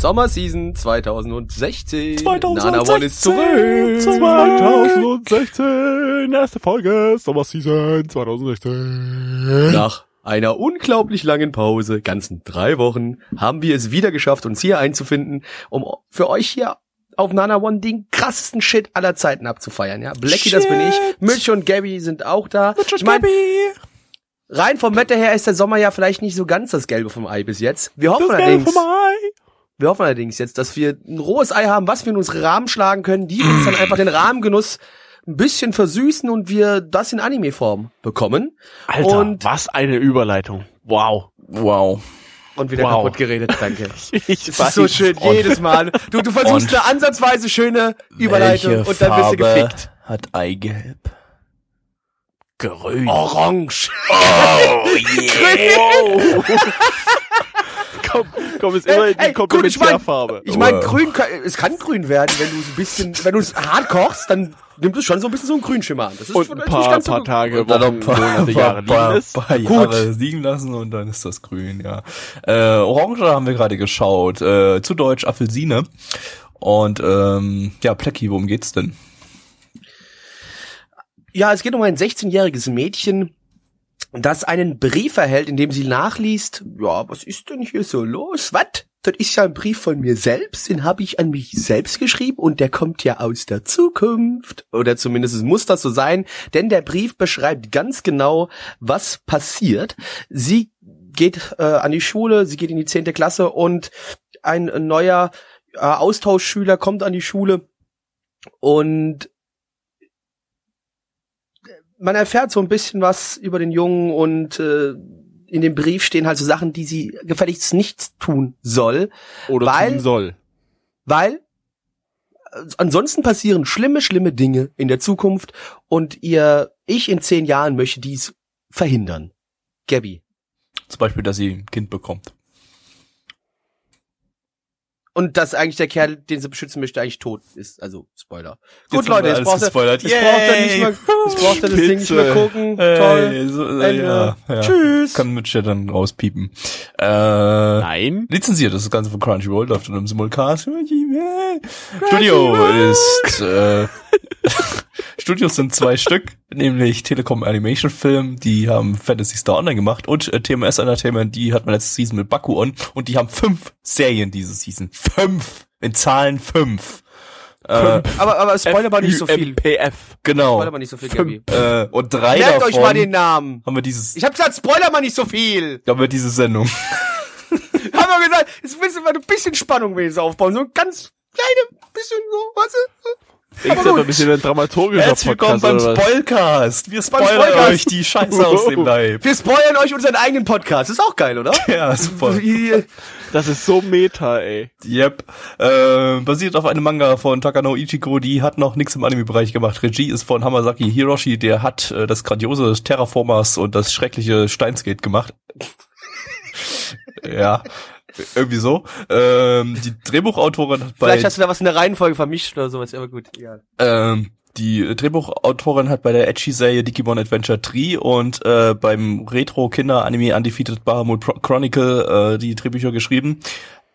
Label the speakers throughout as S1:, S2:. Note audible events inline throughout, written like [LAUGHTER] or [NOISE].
S1: Sommerseason 2016.
S2: 2016.
S1: Nana One ist zurück.
S2: 2016. Erste Folge. Sommer Season 2016.
S1: Nach einer unglaublich langen Pause, ganzen drei Wochen, haben wir es wieder geschafft, uns hier einzufinden, um für euch hier auf Nana One den krassesten Shit aller Zeiten abzufeiern. Ja, Blackie, das bin ich. Mitch und Gabby sind auch da. Ich mein, rein vom Wetter her ist der Sommer ja vielleicht nicht so ganz das Gelbe vom Ei bis jetzt. Wir hoffen
S2: Das Gelbe
S1: allerdings,
S2: vom Ei.
S1: Wir hoffen allerdings jetzt, dass wir ein rohes Ei haben, was wir in unsere Rahmen schlagen können, die uns dann einfach den Rahmengenuss ein bisschen versüßen und wir das in Anime-Form bekommen.
S2: Alter,
S1: Und-
S2: was eine Überleitung. Wow.
S3: Wow.
S1: Und wieder
S2: Wow.
S1: kaputt geredet, danke. [LAUGHS]
S2: Ich
S1: Es ist so schön, jedes Mal. Du, du versuchst
S3: Und-
S1: eine ansatzweise schöne Überleitung
S3: Welche
S1: und dann bist du
S3: Farbe
S1: gefickt.
S3: hat Eigelb?
S2: Grün.
S1: Orange.
S3: Oh [LAUGHS] yeah. [LAUGHS]
S2: Komm, komm, ist immer
S1: Ey,
S2: die Komplementärfarbe.
S1: Ich meine,
S3: Wow.
S1: grün, kann- es kann grün werden, wenn du es ein bisschen, wenn du es hart kochst, dann nimmt es schon so ein bisschen so ein Grünschimmer an. Das ist
S2: Und ein paar,
S1: ganz so
S2: paar
S1: gut.
S2: Tage,
S3: Und dann noch
S2: Wochen,
S3: ein paar,
S2: Monate, Jahre
S3: paar, paar,
S2: liegen ist.
S3: paar Jahre liegen lassen und dann ist das grün, ja. Äh, Orange haben wir gerade geschaut. Äh, zu Deutsch Apfelsine. Und ähm, ja, Plecki, worum geht's denn?
S1: Ja, es geht um ein 16-jähriges Mädchen, das einen Brief erhält, in dem sie nachliest, ja, was ist denn hier so los? Was? Das ist ja ein Brief von mir selbst, den habe ich an mich selbst geschrieben und der kommt ja aus der Zukunft. Oder zumindest muss das so sein, denn der Brief beschreibt ganz genau, was passiert. Sie geht äh, an die Schule, sie geht in die zehnte Klasse und ein neuer äh, Austauschschüler kommt an die Schule und man erfährt so ein bisschen was über den Jungen und äh, in dem Brief stehen halt so Sachen, die sie gefälligst nicht tun soll,
S2: Oder
S1: weil-
S2: tun soll.
S1: weil äh, ansonsten passieren schlimme, schlimme Dinge in der Zukunft und ihr Ich in zehn Jahren möchte dies verhindern. Gabby.
S3: Zum Beispiel, dass sie ein Kind bekommt.
S1: Und dass eigentlich der Kerl, den sie beschützen möchte, eigentlich tot ist. Also, Spoiler. Gut,
S3: Jetzt
S1: Leute, jetzt
S3: alles
S1: braucht er,
S3: gespoilert.
S1: jetzt braucht er nicht mehr, jetzt braucht er das Ding nicht mehr gucken. Toll.
S3: Hey, so, äh,
S1: Ende.
S3: ja, ja.
S1: Tschüss.
S3: Kann Mitch ja dann rauspiepen. Äh,
S2: Nein.
S3: lizenziert, das Ganze von Crunchyroll läuft in einem Simulcast. Studio ist, äh, [LAUGHS] Studios sind zwei [LAUGHS] Stück, nämlich Telekom Animation Film, die haben Fantasy Star Online gemacht und äh, TMS Entertainment, die hatten wir letzte Season mit Baku on und die haben fünf Serien diese Season. Fünf! In Zahlen fünf. Äh,
S1: Aber, aber Spoiler mal nicht so viel.
S2: MPF.
S3: genau.
S1: Spoiler mal nicht so viel, Gabby.
S3: Äh, und drei
S1: Merkt
S3: davon
S1: euch mal den Namen.
S3: haben wir dieses,
S1: Ich hab gesagt, Spoiler mal nicht so viel.
S3: haben wir diese Sendung. [LAUGHS]
S1: Haben wir gesagt, jetzt willst du mal ein bisschen Spannung wenigstens aufbauen. So ein ganz kleine bisschen so, du?
S2: Ich sag mal ein bisschen ein dramaturgischer
S3: Herzlich willkommen
S2: Podcast
S3: beim? Spoilcast. Wir spoilern euch die Scheiße aus dem Leib.
S1: Wir spoilern euch unseren eigenen Podcast. Ist auch geil, oder? [LAUGHS]
S3: Ja, super.
S1: Wie-
S2: Das ist so meta, ey.
S3: Yep. Äh, basiert auf einem Manga von Takano Ichiko, die hat noch nichts im Anime-Bereich gemacht. Regie ist von Hamasaki Hiroshi, der hat äh, das grandiose Terraformers und das schreckliche Steinsgate gemacht. [LAUGHS] ja, irgendwie so. Ähm, die Drehbuchautorin hat bei
S1: Vielleicht hast du da was in der Reihenfolge vermischt oder sowas, aber gut. Ja.
S3: Ähm, die Drehbuchautorin hat bei der Edgy-Serie Digimon Adventure 3 und äh, beim Retro-Kinder-Anime Undefeated Bahamut Chronicle äh, die Drehbücher geschrieben.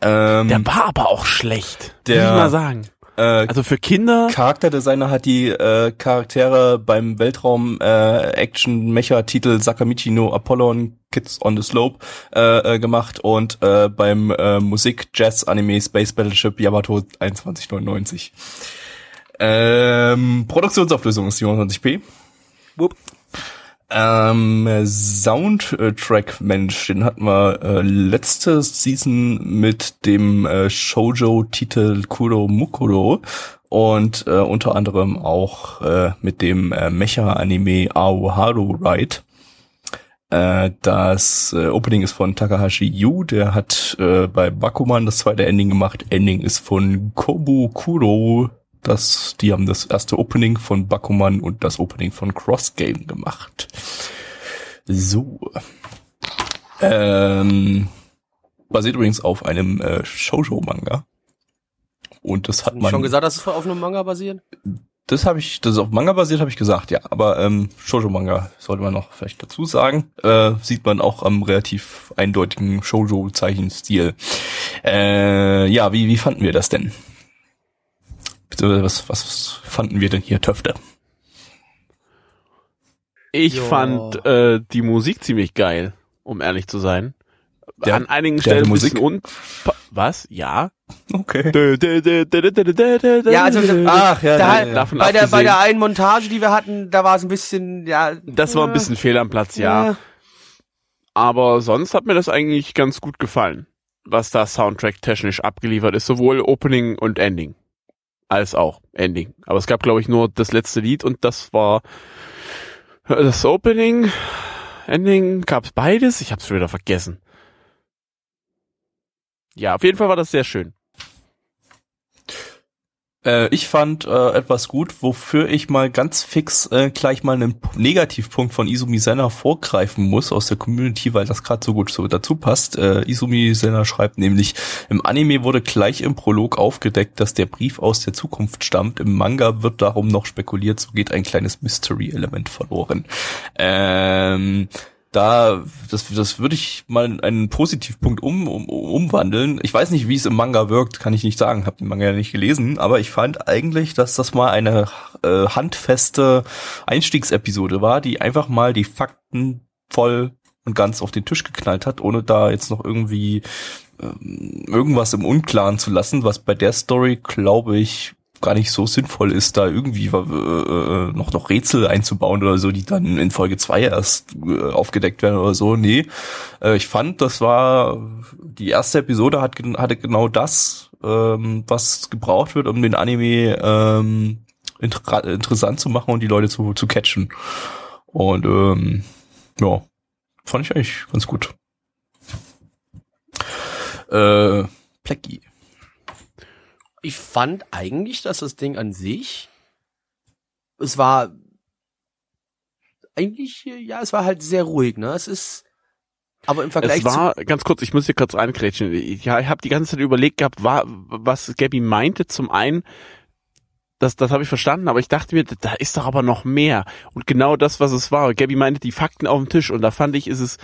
S3: Ähm,
S2: Der war aber auch schlecht.
S3: Der-
S2: Muss ich mal sagen.
S3: Äh,
S2: Also für Kinder.
S3: Charakterdesigner hat die äh, Charaktere beim Weltraum äh, Action Mecha Titel Sakamichi no Apollon Kids on the Slope äh, äh, gemacht und äh, beim äh, Musik Jazz Anime Space Battleship Yamato 2199. Ähm, Produktionsauflösung ist 27p.
S1: Wupp.
S3: Ähm, Soundtrack Mensch, den hatten wir äh, letzte Season mit dem äh, Shoujo-Titel Kuro Mukuro und äh, unter anderem auch äh, mit dem äh, Mecha-Anime Aoharu Ride. Äh, das äh, Opening ist von Takahashi Yu, der hat äh, bei Bakuman das zweite Ending gemacht. Ending ist von Kobu Kuro Das, die haben das erste Opening von Bakuman und das Opening von Cross Game gemacht. So. Ähm, basiert übrigens auf einem äh, Shoujo-Manga. Und das hat man.
S1: Schon gesagt, dass es auf einem Manga basiert?
S3: Das habe ich, das ist auf Manga basiert, habe ich gesagt, ja. Aber ähm, Shoujo-Manga sollte man noch vielleicht dazu sagen. Äh, sieht man auch am relativ eindeutigen Shoujo-Zeichenstil. Äh, ja, wie, wie fanden wir das denn? Was, was fanden wir denn hier, Töfte?
S4: Ich
S1: Ja.
S4: fand äh, die Musik ziemlich geil, um ehrlich zu sein.
S3: Der-
S4: An einigen
S3: der
S4: Stellen
S3: Musik?
S4: bisschen un Was? Ja.
S3: Okay.
S1: Ja, also
S3: Ach, ja,
S1: da,
S3: ja, ja.
S4: Davon
S1: bei der bei der einen Montage, die wir hatten, da war es ein bisschen, ja.
S4: Das war ein bisschen fehl am Platz, ja. Aber sonst hat mir das eigentlich ganz gut gefallen, was da Soundtrack technisch abgeliefert ist, sowohl Opening und Ending. Als auch Ending. Aber es gab, glaube ich, nur das letzte Lied und das war das Opening, Ending, gab's beides? Ich hab's schon wieder vergessen. Ja, auf jeden Fall war das sehr schön.
S3: Äh, ich fand äh, etwas gut, wofür ich mal ganz fix äh, gleich mal einen Negativpunkt von Izumi Senna vorgreifen muss aus der Community, weil das gerade so gut so dazu passt. Äh, Izumi Senna schreibt nämlich, im Anime wurde gleich im Prolog aufgedeckt, dass der Brief aus der Zukunft stammt. Im Manga wird darum noch spekuliert, so geht ein kleines Mystery-Element verloren. Ähm, da, das, das würde ich mal in einen Positivpunkt um, um, umwandeln. Ich weiß nicht, wie es im Manga wirkt, kann ich nicht sagen, habe den Manga ja nicht gelesen, aber ich fand eigentlich, dass das mal eine äh, handfeste Einstiegsepisode war, die einfach mal die Fakten voll und ganz auf den Tisch geknallt hat, ohne da jetzt noch irgendwie ähm, irgendwas im Unklaren zu lassen, was bei der Story, glaube ich, gar nicht so sinnvoll ist, da irgendwie äh, äh, noch noch Rätsel einzubauen oder so, die dann in Folge 2 erst äh, aufgedeckt werden oder so. Nee, äh, ich fand, das war die erste Episode hat hatte genau das, ähm, was gebraucht wird, um den Anime ähm, inter interessant zu machen und die Leute zu zu catchen. Und ähm, ja, fand ich eigentlich ganz gut. Äh, Plecki.
S1: Ich fand eigentlich, dass das Ding an sich, es war eigentlich, ja, es war halt sehr ruhig, ne? Es ist, aber im Vergleich
S4: Es war, ganz kurz, ich muss hier kurz ja, ich habe die ganze Zeit überlegt gehabt, war, was Gabby meinte. Zum einen, das, das habe ich verstanden, aber ich dachte mir, da ist doch aber noch mehr. Und genau das, was es war. Gabby meinte die Fakten auf dem Tisch und da fand ich, ist es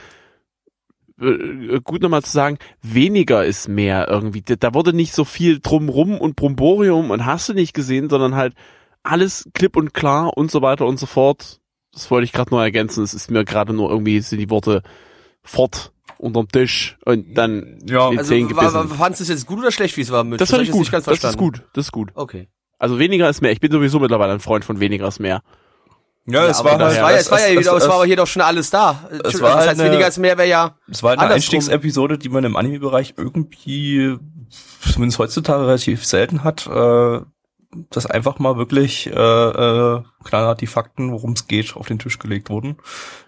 S4: äh, gut nochmal zu sagen, weniger ist mehr irgendwie. Da wurde nicht so viel drumrum und Bromborium und hast du nicht gesehen, sondern halt alles klipp und klar und so weiter und so fort. Das wollte ich gerade nur ergänzen. Es ist mir gerade nur irgendwie sind die Worte fort unterm Tisch und dann
S3: Ja,
S4: in
S1: Also,
S4: Zehen
S1: war,
S4: gebissen.
S1: war, fandst du es jetzt gut oder schlecht, wie es war? Mit?
S4: das
S1: hab
S4: fand
S1: ich
S4: gut. Das ist gut. Das ist gut.
S1: Okay.
S4: Also weniger ist mehr. Ich bin sowieso mittlerweile ein Freund von weniger ist mehr.
S3: Ja, es
S1: aber
S3: war halt,
S1: war ja,
S3: es-
S1: es war ja,
S3: es-
S1: wieder,
S3: es-
S1: es war hier doch schon alles da. Entschuldigung,
S3: war
S1: das
S3: halt
S1: heißt,
S3: eine-
S1: weniger als mehr wäre ja,
S3: Es war eine
S1: Andersrum.
S3: Einstiegsepisode, die man im Anime-Bereich irgendwie, zumindest heutzutage, relativ selten hat. Äh, dass einfach mal wirklich äh, äh, knallhart die Fakten, worum es geht, auf den Tisch gelegt wurden.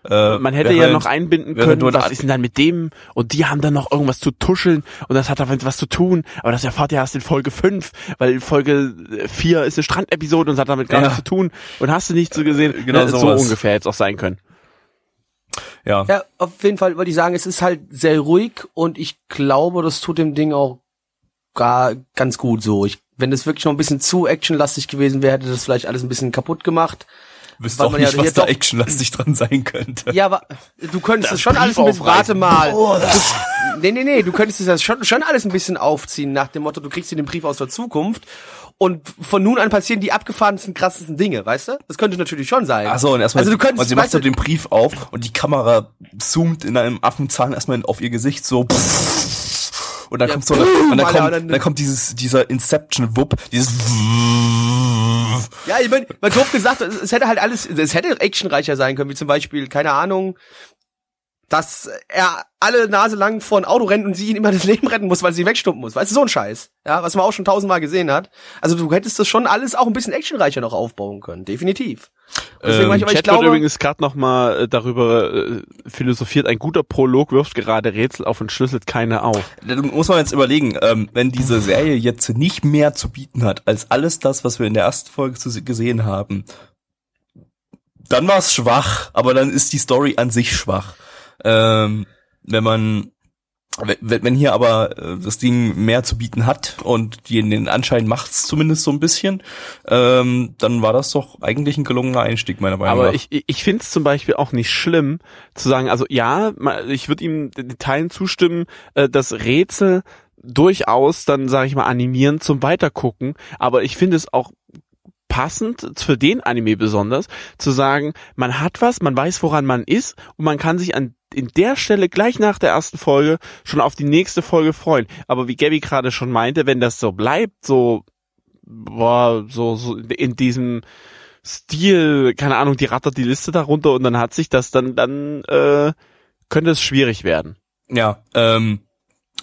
S3: Äh,
S4: Man hätte ja
S3: halt-
S4: noch einbinden können, was ist denn dann mit dem? Und die haben dann noch irgendwas zu tuscheln und das hat damit was zu tun. Aber das erfahrt ihr erst in Folge 5, weil Folge 4 ist eine Strandepisode und es hat damit gar
S3: Ja.
S4: nichts zu tun. Und hast du nicht so gesehen?
S3: Genau
S4: Ne, so
S3: sowas.
S4: ungefähr hätte es auch sein können.
S3: Ja,
S1: ja, auf jeden Fall würde ich sagen, es ist halt sehr ruhig und ich glaube, das tut dem Ding auch gar ganz gut so. Ich, wenn es wirklich noch ein bisschen zu actionlastig gewesen wäre, hätte das vielleicht alles ein bisschen kaputt gemacht.
S3: wisst
S1: weil
S3: auch
S1: man ja
S3: nicht, was da actionlastig dran sein könnte.
S1: Ja, aber du könntest
S4: Das
S1: es schon
S4: Brief
S1: alles ein bisschen, warte mal. Du, nee, nee, nee, du könntest es ja schon, schon alles ein bisschen aufziehen nach dem Motto, du kriegst hier den Brief aus der Zukunft und von nun an passieren die abgefahrensten, krassesten Dinge, weißt du? Das könnte natürlich schon sein.
S3: Ach so, und erstmal,
S1: Also du könntest-
S3: sie macht so den Brief auf und die Kamera zoomt in einem Affenzahn erstmal auf ihr Gesicht so. Und dann
S1: Ja,
S3: kommt so, eine, und dann kommt,
S1: dann-
S3: dann kommt dieses, dieser Inception-Wupp, dieses
S1: Ja, ich mein, mal doof gesagt, es, es hätte halt alles, es hätte actionreicher sein können, wie zum Beispiel, keine Ahnung, dass er alle Nase lang vor ein Auto rennt und sie ihn immer das Leben retten muss, weil sie ihn wegstumpfen muss. Weißt du, so ein Scheiß. Ja, was man auch schon tausendmal gesehen hat. Also du hättest das schon alles auch ein bisschen actionreicher noch aufbauen können. Definitiv. Deswegen
S4: Ähm,
S1: ich- aber ich
S4: Chat
S1: glaube-
S4: übrigens gerade noch mal äh, darüber äh, philosophiert. Ein guter Prolog wirft gerade Rätsel auf und schlüsselt keine auf.
S3: Da muss man jetzt überlegen, ähm, wenn diese Serie jetzt nicht mehr zu bieten hat als alles das, was wir in der ersten Folge zu, gesehen haben, dann war es schwach, aber dann ist die Story an sich schwach. Ähm, wenn man wenn, hier aber äh, das Ding mehr zu bieten hat und die den Anschein macht's zumindest so ein bisschen, ähm, dann war das doch eigentlich ein gelungener Einstieg meiner Meinung
S4: Aber
S3: nach.
S4: ich, ich- ich finde es zum Beispiel auch nicht schlimm zu sagen, also ja, ich würde ihm den Teilen zustimmen, äh, dass Rätsel durchaus dann, sage ich mal, animieren zum Weitergucken. Aber ich finde es auch passend für den Anime besonders zu sagen, man hat was, man weiß, woran man ist und man kann sich an in der Stelle gleich nach der ersten Folge schon auf die nächste Folge freuen. Aber wie Gabby gerade schon meinte, wenn das so bleibt, so boah, so, so in diesem Stil, keine Ahnung, die rattert die Liste darunter und dann hat sich das dann, dann äh, könnte es schwierig werden.
S3: Ja, ähm, äh,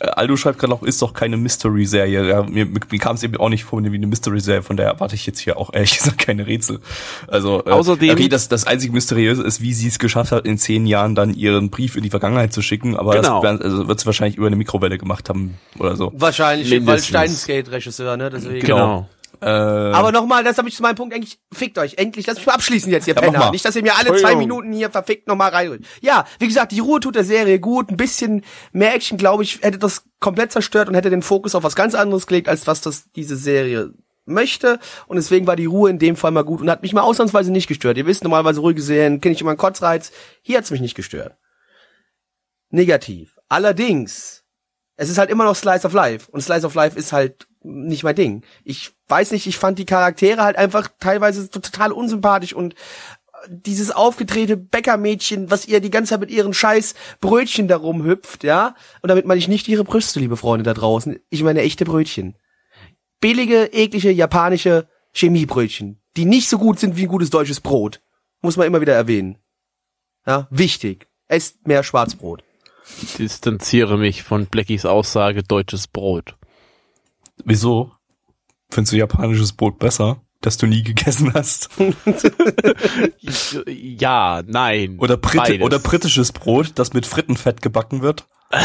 S3: Aldo schreibt gerade noch, ist doch keine Mystery-Serie. Ja, mir mir, kam es eben auch nicht vor wie eine Mystery-Serie, von daher erwarte ich jetzt hier auch ehrlich [LAUGHS] gesagt keine Rätsel. Also äh,
S4: Außerdem-
S3: okay, das, das einzig Mysteriöse ist, wie sie es geschafft hat, in zehn Jahren dann ihren Brief in die Vergangenheit zu schicken, aber
S4: Genau.
S3: das also, wird sie wahrscheinlich über eine Mikrowelle gemacht haben oder so.
S1: Wahrscheinlich, weil
S4: Mindestens.
S1: Steinsgate-Regisseur, ne? Deswegen.
S4: Genau.
S3: Äh,
S1: Aber nochmal, das habe ich zu meinem Punkt eigentlich, fickt euch, endlich, lasst mich mal abschließen jetzt, ihr
S3: Ja,
S1: Penner. Nicht, dass ihr mir alle zwei. Minuten hier verfickt nochmal reinrührt. Ja, wie gesagt, die Ruhe tut der Serie gut, ein bisschen mehr Action, glaube ich, hätte das komplett zerstört und hätte den Fokus auf was ganz anderes gelegt, als was das diese Serie möchte. Und deswegen war die Ruhe in dem Fall mal gut und hat mich mal ausnahmsweise nicht gestört. Ihr wisst, normalerweise ruhig gesehen, kenne ich immer einen Kotzreiz. Hier hat's mich nicht gestört. Negativ. Allerdings, es ist halt immer noch Slice of Life. Und Slice of Life ist halt nicht mein Ding. Ich weiß nicht, ich fand die Charaktere halt einfach teilweise total unsympathisch und dieses aufgedrehte Bäckermädchen, was ihr die ganze Zeit mit ihren scheiß Brötchen darum hüpft, ja? Und damit meine ich nicht ihre Brüste, liebe Freunde da draußen. Ich meine echte Brötchen. Billige, eklige, japanische Chemiebrötchen, die nicht so gut sind wie ein gutes deutsches Brot. Muss man immer wieder erwähnen. Ja, wichtig. Esst mehr Schwarzbrot.
S4: Ich distanziere mich von Blackies Aussage deutsches Brot.
S3: Wieso? Findest du japanisches Brot besser, das du nie gegessen hast? [LAUGHS]
S4: Ja, nein.
S3: Oder,
S4: beides.
S3: oder britisches Brot, das mit Frittenfett gebacken wird? [LAUGHS]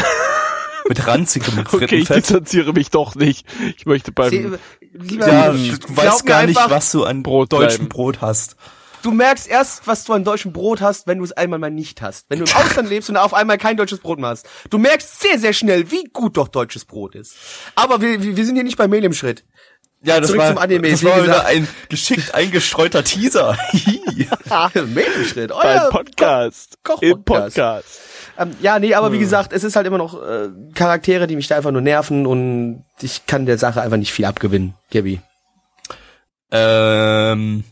S3: mit ranzigem
S4: Okay, ich
S3: Frittenfett?
S4: distanziere mich doch nicht. Ich möchte beim
S1: Sie- lieber,
S3: Ja, du weißt gar nicht, was du an
S4: Brot
S3: deutschem
S4: bleiben.
S3: Brot hast.
S1: Du merkst erst, was du an deutschem Brot hast, wenn du es einmal mal nicht hast. Wenn du im Ausland lebst und auf einmal kein deutsches Brot mehr hast. Du merkst sehr, sehr schnell, wie gut doch deutsches Brot ist. Aber wir, wir wir sind hier nicht bei Mehl im Schritt.
S3: Ja, das
S1: Zurück
S3: war,
S1: zum Anime,
S3: das war wieder ein geschickt eingestreuter Teaser. [LAUGHS]
S1: Mehl im Schritt.
S4: beim
S1: Euer
S4: Podcast.
S1: Koch-
S4: Im
S1: Koch-Podcast.
S4: Podcast.
S1: Ähm, ja, nee, aber wie gesagt, es ist halt immer noch äh, Charaktere, die mich da einfach nur nerven und ich kann der Sache einfach nicht viel abgewinnen, Gabby.
S3: ähm,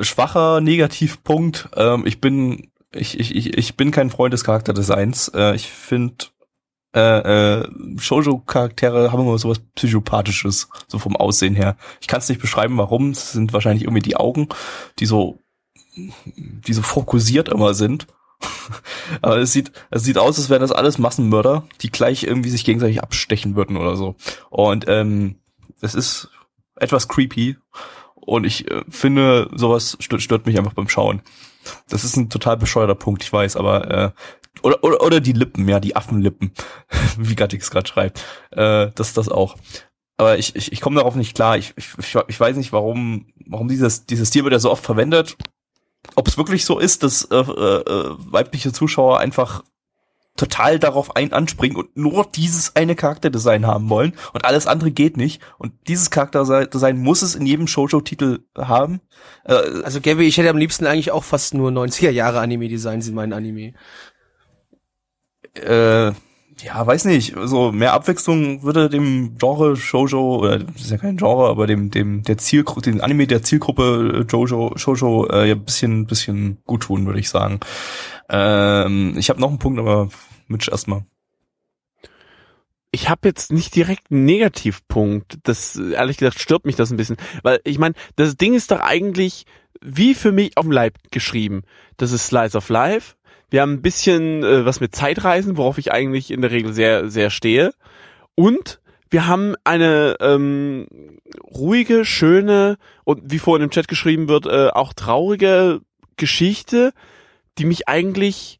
S3: schwacher Negativpunkt. Ähm, ich bin ich, ich, ich, ich bin kein Freund des Charakterdesigns. Äh, ich finde äh, äh, Shoujo-Charaktere haben immer sowas Psychopathisches, so vom Aussehen her. Ich kann es nicht beschreiben, warum. Es sind wahrscheinlich irgendwie die Augen, die so, die so fokussiert immer sind. [LAUGHS] Aber es sieht, es sieht aus, als wären das alles Massenmörder, die gleich irgendwie sich gegenseitig abstechen würden oder so. Und ähm, es ist etwas creepy. Und ich äh, finde, sowas stört, stört mich einfach beim Schauen. Das ist ein total bescheuerter Punkt, ich weiß, aber äh, oder, oder, oder die Lippen, ja, die Affenlippen, [LAUGHS] wie Gattix gerade schreibt. Äh, das das auch. Aber ich, ich, ich komme darauf nicht klar. Ich, ich, ich weiß nicht, warum, warum dieses, dieses Tier wird ja so oft verwendet. Ob es wirklich so ist, dass äh, äh, weibliche Zuschauer einfach total darauf ein anspringen und nur dieses eine Charakterdesign haben wollen und alles andere geht nicht. Und dieses Charakterdesign muss es in jedem Shoujo-Titel haben. Äh,
S1: Also Gabby, ich hätte am liebsten eigentlich auch fast nur 90er Jahre Anime-Designs in meinen Anime.
S3: äh, ja, weiß nicht, so mehr Abwechslung würde dem Genre Shoujo, oder das ist ja kein Genre, aber dem, dem, der Zielgruppe, den Anime der Zielgruppe äh, Jojo, Shoujo, äh, ja, ein bisschen, bisschen gut tun, würde ich sagen. Ähm, ich habe noch einen Punkt, aber Mitch erstmal.
S4: ich habe jetzt nicht direkt einen Negativpunkt. Das ehrlich gesagt stört mich das ein bisschen, weil ich meine, das Ding ist doch eigentlich wie für mich auf dem Leib geschrieben. Das ist Slice of Life. Wir haben ein bisschen äh, was mit Zeitreisen, worauf ich eigentlich in der Regel sehr, sehr stehe. Und wir haben eine ähm, ruhige, schöne und wie vorhin im Chat geschrieben wird, äh, auch traurige Geschichte, die mich eigentlich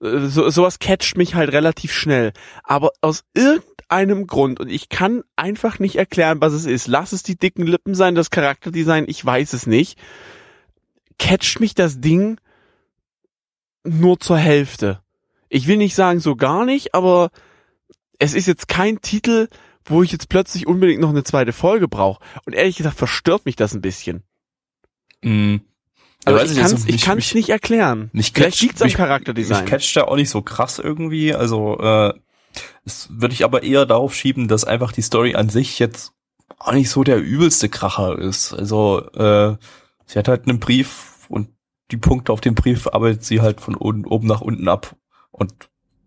S4: so, sowas catcht mich halt relativ schnell. Aber aus irgendeinem Grund, und ich kann einfach nicht erklären, was es ist, lass es die dicken Lippen sein, das Charakterdesign, ich weiß es nicht, catcht mich das Ding nur zur Hälfte. Ich will nicht sagen so gar nicht, aber es ist jetzt kein Titel, wo ich jetzt plötzlich unbedingt noch eine zweite Folge brauche. Und ehrlich gesagt verstört mich das ein bisschen.
S3: Mhm.
S4: Also
S3: Ja,
S4: ich
S3: weiß
S4: kann's,
S3: also
S4: ich
S3: mich-
S4: kann's nicht erklären.
S3: Mich
S4: Vielleicht
S3: catcht-
S4: liegt's am
S3: mich-
S4: Charakterdesign.
S3: Mich catcht da auch nicht so krass irgendwie. Also äh, das würde ich aber eher darauf schieben, dass einfach die Story an sich jetzt auch nicht so der übelste Kracher ist. Also äh, sie hat halt einen Brief und die Punkte auf dem Brief arbeitet sie halt von oben, oben nach unten ab. Und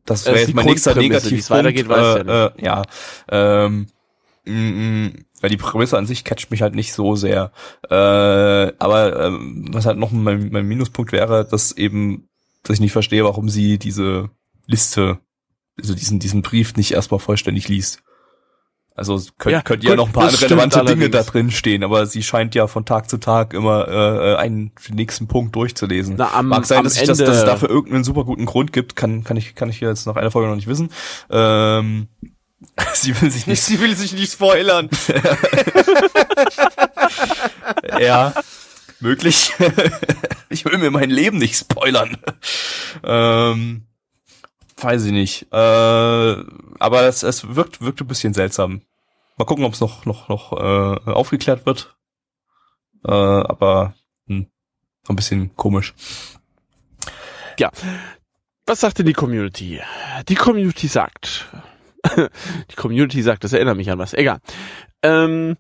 S3: das wäre jetzt mein nächster Negativpunkt.
S4: weitergeht, weiß
S3: äh, äh, ja. Ähm, weil die Prämisse an sich catcht mich halt nicht so sehr. Äh, aber ähm, was halt noch mein, mein Minuspunkt wäre, dass eben, dass ich nicht verstehe, warum sie diese Liste, also diesen, diesen Brief nicht erstmal vollständig liest. Also könnt,
S4: Ja,
S3: könnte ja
S4: gut,
S3: noch ein paar relevante Dinge da
S4: allerdings.
S3: drin stehen, aber sie scheint ja von Tag zu Tag immer äh, einen den nächsten Punkt durchzulesen.
S4: Na, am-
S3: Mag sein, dass, ich das, dass es dafür irgendeinen super guten Grund gibt, kann, kann ich, kann ich hier jetzt nach einer Folge noch nicht wissen. Ähm, [LAUGHS] sie will sich nicht
S1: Sie will sich nicht spoilern. [LAUGHS]
S3: Ja, möglich. [LAUGHS] ich will mir mein Leben nicht spoilern. Ähm, weiß ich nicht. Äh, aber es, es wirkt, wirkt ein bisschen seltsam. Mal gucken, ob es noch, noch, noch äh, aufgeklärt wird. Äh, aber hm, so ein bisschen komisch.
S4: Was sagt denn die Community? Die Community sagt. [LAUGHS] die Community sagt, das erinnert mich an was. Egal. Ähm,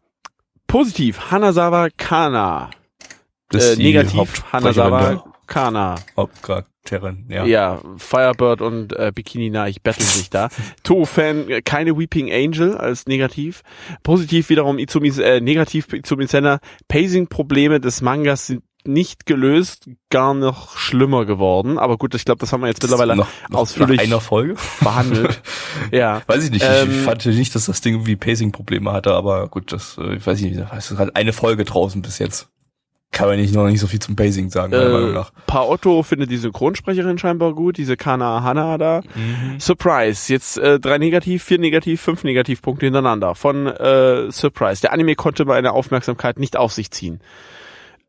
S4: positiv, Hanazawa Kana.
S3: Das
S4: Äh, negativ, Hanazawa
S3: der
S4: Kana.
S3: Hauptcharakterin, ja.
S4: Ja. Firebird und äh, Bikini Nike betteln sich da. [LAUGHS] Toho-Fan, äh, keine Weeping Angel als negativ. Positiv wiederum Izumis, äh, negativ Izumi Senna. Pacing-Probleme des Mangas sind nicht gelöst, gar noch schlimmer geworden. Aber gut, ich glaube, das haben wir jetzt mittlerweile
S3: noch, noch
S4: ausführlich
S3: nach einer Folge.
S4: behandelt. [LAUGHS] ja.
S3: Weiß ich nicht.
S4: Ähm,
S3: ich fand nicht, dass das Ding irgendwie Pacing-Probleme hatte, aber gut, das äh, ich weiß ich nicht. Es ist halt eine Folge draußen bis jetzt. Kann man nicht noch nicht so viel zum Pacing sagen, meiner Meinung
S4: Äh,
S3: nach.
S4: Paotto findet die Synchronsprecherin scheinbar gut, diese Kana Hana da.
S3: Mhm.
S4: Surprise, jetzt äh, drei Negativ, vier Negativ, fünf Negativpunkte hintereinander von äh, Surprise. Der Anime konnte meine Aufmerksamkeit nicht auf sich ziehen.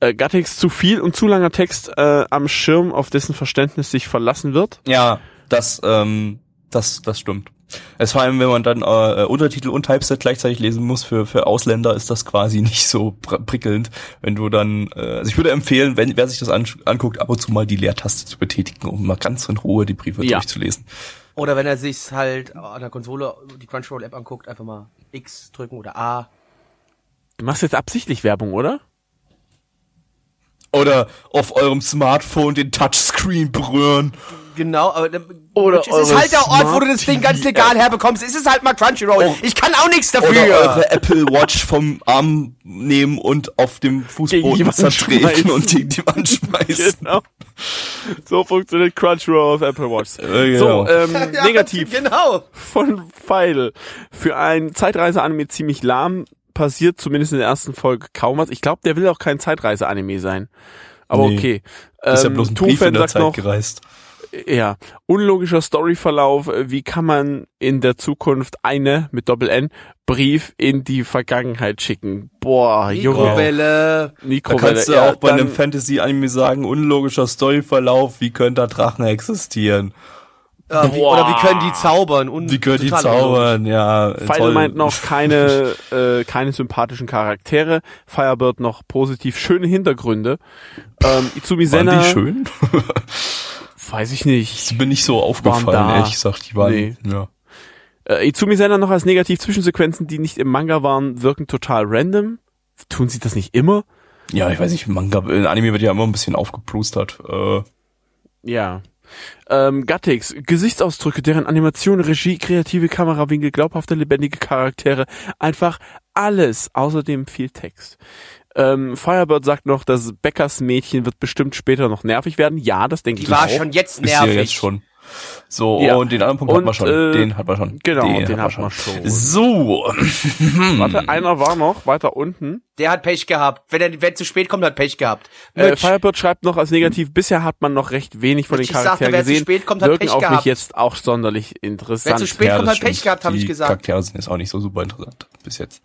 S4: Äh, Gattix zu viel und zu langer Text äh, am Schirm, auf dessen Verständnis sich verlassen wird.
S3: Ja, das, ähm, das, das stimmt. Es vor allem, wenn man dann äh, Untertitel und Typeset gleichzeitig lesen muss, für, für Ausländer ist das quasi [LAUGHS] nicht so pr- prickelnd, wenn du dann, äh, also ich würde empfehlen, wenn wer sich das an, anguckt, ab und zu mal die Leertaste zu betätigen, um mal ganz in Ruhe die Briefe
S4: Ja.
S3: durchzulesen.
S1: Oder wenn er sich halt an der Konsole die Crunchyroll-App anguckt, einfach mal X drücken oder A.
S4: Du machst jetzt absichtlich Werbung, oder?
S3: Oder auf eurem Smartphone den Touchscreen berühren.
S1: Genau, aber
S4: Oder
S1: es ist halt der Ort, wo du das Ding ganz legal herbekommst. Es ist halt mal Crunchyroll.
S3: Oh.
S1: Ich kann auch nichts
S3: Oder
S1: dafür.
S3: eure Apple Watch vom Arm nehmen und auf dem Fußboden zertreten
S4: schmeißen.
S3: und gegen die Wand [LAUGHS] schmeißen.
S4: Genau. So funktioniert Crunchyroll auf Apple Watch.
S3: Äh,
S4: So,
S3: genau.
S4: ähm, [LAUGHS]
S1: Ja,
S4: negativ.
S1: Genau.
S4: von Pfeil. Für ein Zeitreise-Anime ziemlich lahm, passiert zumindest in der ersten Folge kaum was. Ich glaube, der will auch kein Zeitreise-Anime sein. Aber
S3: Nee.
S4: okay.
S3: ist ja
S4: Ähm,
S3: bloß ein Brief in der
S4: sagt
S3: Zeit
S4: noch,
S3: gereist.
S4: ja, unlogischer Storyverlauf. Wie kann man in der Zukunft eine, mit Doppel-N, Brief in die Vergangenheit schicken? Boah, Junge.
S1: Mikrowelle.
S3: Da
S4: Mikrowelle.
S3: kannst du
S4: ja,
S3: auch bei einem Fantasy-Anime sagen, unlogischer Storyverlauf, wie können da Drachen existieren?
S1: Ja, wie,
S4: Boah.
S1: oder wie können die zaubern? Und
S3: Wie können die zaubern? Ja,
S4: Final meint noch [LAUGHS] keine, äh, keine sympathischen Charaktere. Firebird noch positiv schöne Hintergründe. Ähm,
S3: Waren
S4: Senna,
S3: die schön? [LAUGHS]
S4: weiß ich nicht.
S3: Die bin nicht so aufgefallen,
S4: da.
S3: ehrlich gesagt. Die waren,
S4: Nee.
S3: ja.
S4: Äh, Izumi Senna noch als negativ Zwischensequenzen, die nicht im Manga waren, wirken total random. Tun sie das nicht immer?
S3: Ja, ich weiß nicht, Manga, in Anime wird ja immer ein bisschen aufgeplustert. Äh,
S4: Ja. Ähm, Gattix, Gesichtsausdrücke, deren Animation, Regie, kreative Kamerawinkel, glaubhafte, lebendige Charaktere einfach alles, außerdem viel Text. Ähm, Firebird sagt noch, das Beckers Mädchen wird bestimmt später noch nervig werden. Ja, das denke
S1: Die
S4: ich
S1: war
S4: auch.
S1: schon jetzt
S3: Ist ja
S1: nervig.
S3: jetzt schon. So,
S4: Ja.
S3: und den anderen Punkt hat
S4: Und,
S3: man schon.
S4: äh,
S3: den hat man schon.
S4: genau, den
S3: hat
S4: hat man schon.
S3: So. [LAUGHS]
S4: Warte, einer war noch weiter unten.
S1: Der hat Pech gehabt. Wenn er wenn zu spät kommt, hat Pech gehabt.
S4: Äh, Firebird schreibt noch als negativ, bisher hat man noch recht wenig von
S1: Mitch,
S4: den Charakteren
S1: wer zu
S4: gesehen.
S1: spät kommt, hat
S4: wirken
S1: Pech
S4: auch
S1: gehabt.
S4: nicht jetzt auch sonderlich
S1: wer
S4: interessant.
S1: zu spät kommt,
S3: das
S1: hat Pech
S3: stimmt.
S1: gehabt, habe
S3: Die
S1: ich gesagt.
S3: Charaktere sind jetzt auch nicht so super interessant bis jetzt.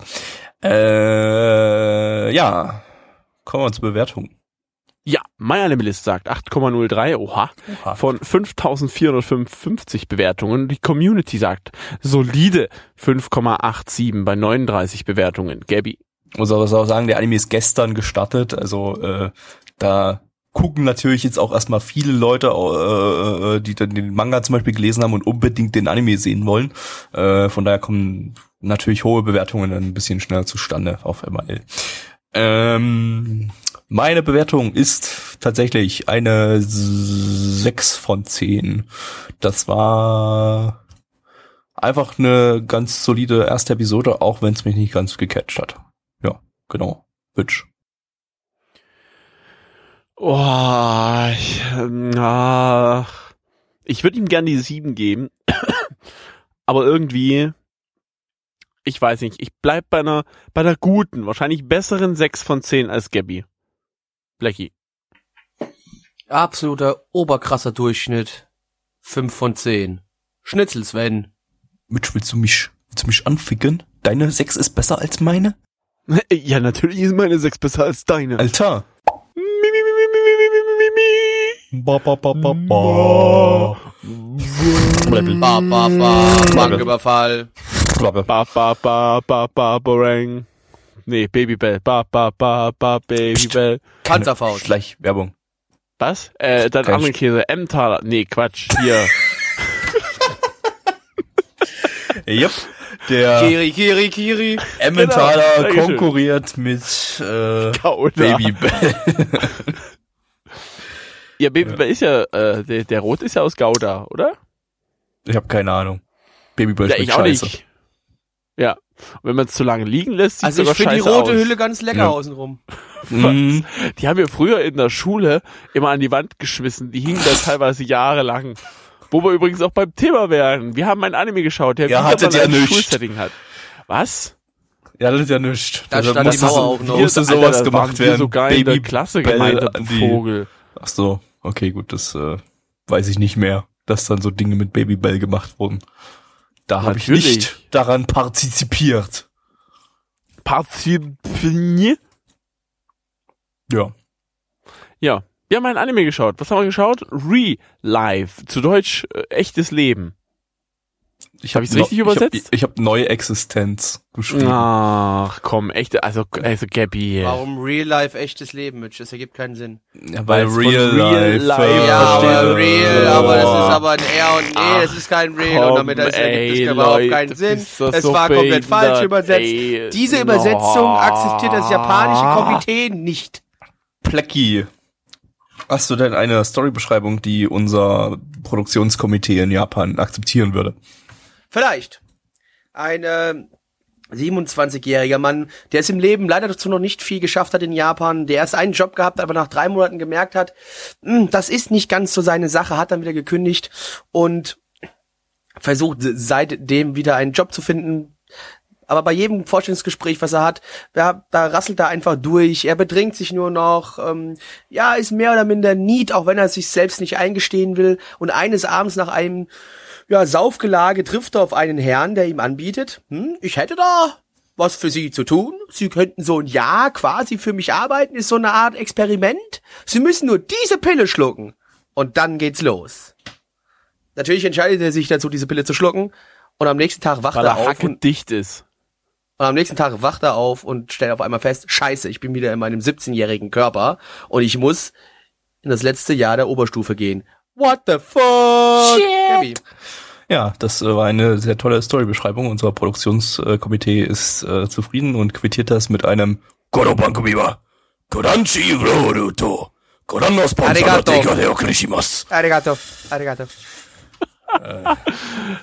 S3: Äh, ja. Kommen wir zur Bewertung.
S4: Ja, MyAnimalist sagt 8,03, oha,
S3: Oha.
S4: von 5455 Bewertungen. Die Community sagt solide 5,87 bei 39 Bewertungen. Gabby.
S3: muss aber auch sagen, der Anime ist gestern gestartet, also äh, da gucken natürlich jetzt auch erstmal viele Leute, äh, äh, die dann den Manga zum Beispiel gelesen haben und unbedingt den Anime sehen wollen. Äh, von daher kommen natürlich hohe Bewertungen dann ein bisschen schneller zustande auf ML. Ähm, meine Bewertung ist tatsächlich eine 6 von 10. Das war einfach eine ganz solide erste Episode, auch wenn es mich nicht ganz gecatcht hat. Ja, genau. Witch.
S4: Oh, ich, ähm, ich würde ihm gern die 7 geben, [COUGHS] aber irgendwie, ich weiß nicht, ich bleib bei einer, bei einer guten, wahrscheinlich besseren 6 von 10 als Gabby. Blechi.
S1: Absoluter oberkrasser Durchschnitt. Fünf von zehn. Schnitzel, Sven.
S3: Mitch, willst du mich, willst du mich anficken? Deine sechs ist besser als meine? [LAUGHS]
S4: Ja, natürlich ist meine sechs besser als deine.
S3: Alter. Ba, ba, ba, ba, ba.
S1: Ba, ba, ba. Banküberfall.
S4: Ba, ba, ba, ba, ba, ba, Nee, Babybell. Ba, ba, ba, ba, Babybell.
S1: Panzerfaust.
S3: Gleich Werbung.
S4: Was? Äh, dann andere Käse. Emmentaler. Nee, Quatsch. Hier. [LAUGHS]
S3: Yep. Der
S1: Kiri, Kiri, Kiri.
S3: Emmentaler
S4: Genau.
S3: Konkurriert mit äh. Babybell. [LAUGHS]
S4: Ja, Babybell ist ja, äh, der, der Rot ist ja aus Gouda, oder?
S3: Ich habe keine Ahnung. Babybell
S4: Ja, ich auch
S3: scheiße.
S4: nicht. Ja. Und wenn man es zu lange liegen lässt, sieht
S1: Also ich
S4: sogar
S1: finde die rote
S4: aus.
S1: Hülle ganz lecker
S3: Ja.
S1: außenrum. [LAUGHS]
S4: Die haben wir früher in der Schule immer an die Wand geschmissen. Die hingen da [LAUGHS] teilweise jahrelang. Wo wir übrigens auch beim Thema wären. Wir haben ein Anime geschaut, der
S3: Ja,
S4: wieder
S3: hattet
S4: mal
S3: ihr
S4: ein
S3: nicht.
S4: Schulsetting hat. Was?
S3: ja, das ist ja nichts.
S1: Da
S3: Also
S1: stand die Mauer
S3: so-
S1: auch noch.
S3: Musste
S4: Alter,
S3: sowas gemacht werden.
S4: sogar in der Klasse gemeint, du
S3: an die-
S4: Vogel.
S3: Ach so, okay, gut, das äh, weiß ich nicht mehr, dass dann so Dinge mit Babybell gemacht wurden. Da habe ich nicht daran partizipiert.
S4: Partizipien?
S3: Ja.
S4: Ja. Wir haben ein Anime geschaut. Was haben wir geschaut? Re-Life. Zu Deutsch äh, echtes Leben.
S3: Ich
S4: Hab ich's richtig übersetzt?
S3: Ich habe ich hab neue Existenz geschrieben.
S4: Ach, komm, echt, also, also Gabby.
S1: Warum Real Life echtes Leben, Mitch? Das ergibt keinen Sinn.
S3: Ja, weil
S4: Weil's von
S3: Real
S4: Real
S3: Life.
S4: Life
S3: äh,
S1: Ja, aber Real, aber das ist aber ein R und E, das ist kein Real
S4: Komm,
S1: und damit das ergibt das überhaupt keinen Sinn. Es
S4: so
S1: war komplett
S4: behindert,
S1: falsch übersetzt.
S4: ey.
S1: Diese Übersetzung
S4: No.
S1: akzeptiert das japanische Komitee nicht.
S3: Plecki. Hast du denn eine Storybeschreibung, die unser Produktionskomitee in Japan akzeptieren würde?
S1: Vielleicht. Ein äh, 27-jähriger Mann, der es im Leben leider dazu noch nicht viel geschafft hat in Japan, der erst einen Job gehabt, aber nach drei Monaten gemerkt hat, "Hm, das ist nicht ganz so seine Sache, hat dann wieder gekündigt und versucht seitdem wieder einen Job zu finden. Aber bei jedem Vorstellungsgespräch, was er hat, ja, da rasselt er einfach durch. Er bedrängt sich nur noch. Ähm, ja, ist mehr oder minder Need, auch wenn er sich selbst nicht eingestehen will. Und eines Abends nach einem ja, Saufgelage trifft er auf einen Herrn, der ihm anbietet, hm, ich hätte da was für Sie zu tun. Sie könnten so ein Jahr quasi für mich arbeiten, ist so eine Art Experiment. Sie müssen nur diese Pille schlucken. Und dann geht's los. Natürlich entscheidet er sich dazu, diese Pille zu schlucken. Und am nächsten Tag wacht
S4: Weil
S1: er
S4: er
S1: auf und,
S4: dicht ist.
S1: und am nächsten Tag wacht er auf und stellt auf einmal fest, scheiße, ich bin wieder in meinem 17-jährigen Körper und ich muss in das letzte Jahr der Oberstufe gehen. What the fuck? Gabby.
S3: Ja, das äh, war eine sehr tolle Storybeschreibung. Unser Produktionskomitee ist äh, zufrieden und quittiert das mit einem Gorobankubiwa. Koranchi Roruto. Koran no
S1: Arigato. Arigato. Arigato.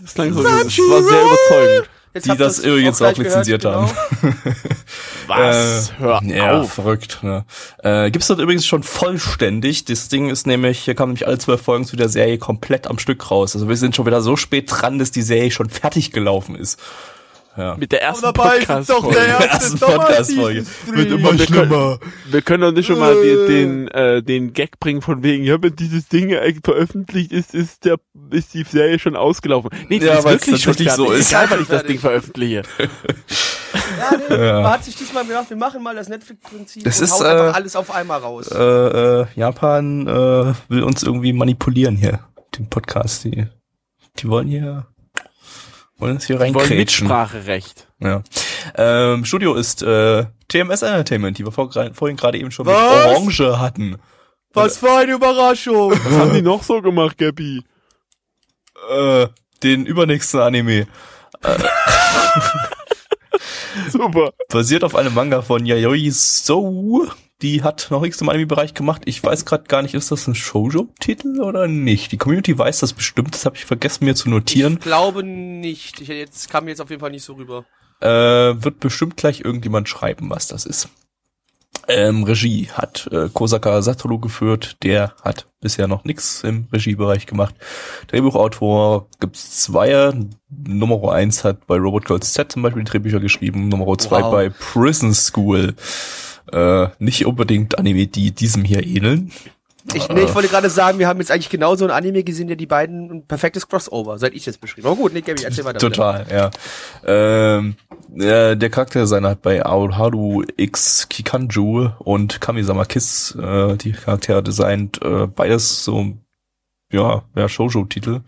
S4: Das klang so, das war sehr überzeugend.
S1: Jetzt
S3: die das übrigens
S1: auch
S3: auch lizenziert
S1: gehört,
S3: haben. [LAUGHS]
S4: Was?
S3: Äh,
S4: Hör
S3: ja,
S4: auf.
S3: verrückt. Ne? Äh, gibt's dort übrigens schon vollständig. Das Ding ist nämlich, hier kamen nämlich alle zwölf Folgen zu der Serie komplett am Stück raus. Also wir sind schon wieder so spät dran, dass die Serie schon fertig gelaufen ist. Ja.
S4: Mit der ersten
S1: dabei ist
S4: Podcast
S3: Podcast-Folge. Wird immer
S4: wir
S3: schlimmer.
S4: Wir können doch nicht schon mal die, den, äh, den Gag bringen von wegen, ja, wenn dieses Ding veröffentlicht ist, ist der, ist die Serie schon ausgelaufen. Nee, die
S3: Ja,
S4: ist
S3: weil es
S4: wirklich schon
S3: tatsächlich so
S4: fertig.
S3: ist.
S4: Egal, weil ich das
S1: Fertig.
S4: Ding veröffentliche. [LAUGHS]
S1: Ja, nee, man hat sich diesmal gedacht, wir machen mal das Netflix-Prinzip
S3: Das
S1: und
S3: ist,
S1: haut
S3: äh,
S1: einfach alles auf einmal raus.
S3: Äh, äh, Japan äh, will uns irgendwie manipulieren hier, den Podcast. Die, die wollen hier, wollen uns hier
S4: Die wollen. Mitspracherecht.
S3: Ja. Ähm, Studio ist äh, TMS Entertainment, die wir vor, vorhin gerade eben schon
S1: Was?
S3: mit Orange hatten.
S1: Was für eine Überraschung! [LAUGHS]
S4: Was haben die noch so gemacht, Gabby?
S3: Äh, den übernächsten Anime. [LAUGHS]
S4: Super.
S3: Basiert auf einem Manga von Yayoi So. Die hat noch nichts im Anime-Bereich gemacht. Ich weiß gerade gar nicht, ist das ein Shoujo-Titel oder nicht? Die Community weiß das bestimmt. Das habe ich vergessen mir zu notieren.
S1: Ich glaube nicht. Ich, jetzt kam mir jetzt auf jeden Fall nicht so rüber.
S3: Äh, wird bestimmt gleich irgendjemand schreiben, was das ist. Ähm, Regie hat äh, Kosaka Satoru geführt. Der hat bisher noch nichts im Regiebereich gemacht. Drehbuchautor gibt's zwei. Nummer eins hat bei Robot Girls Z zum Beispiel die Drehbücher geschrieben. Nummer zwei
S1: Wow.
S3: bei Prison School. Äh, nicht unbedingt Anime, die diesem hier ähneln.
S1: Ich, nee, ich wollte gerade sagen, wir haben jetzt eigentlich genau so ein Anime gesehen, der die beiden ein perfektes Crossover, seit ich jetzt beschrieben. Aber gut, nee, Gabi, erzähl weiter.
S3: Total, ja. Ähm, äh, der Charakterdesigner hat bei Aoharu X Kikanju und Kamisama Kiss äh, die Charaktere designt. Äh, beides so, ja, ja Shoujo-Titel.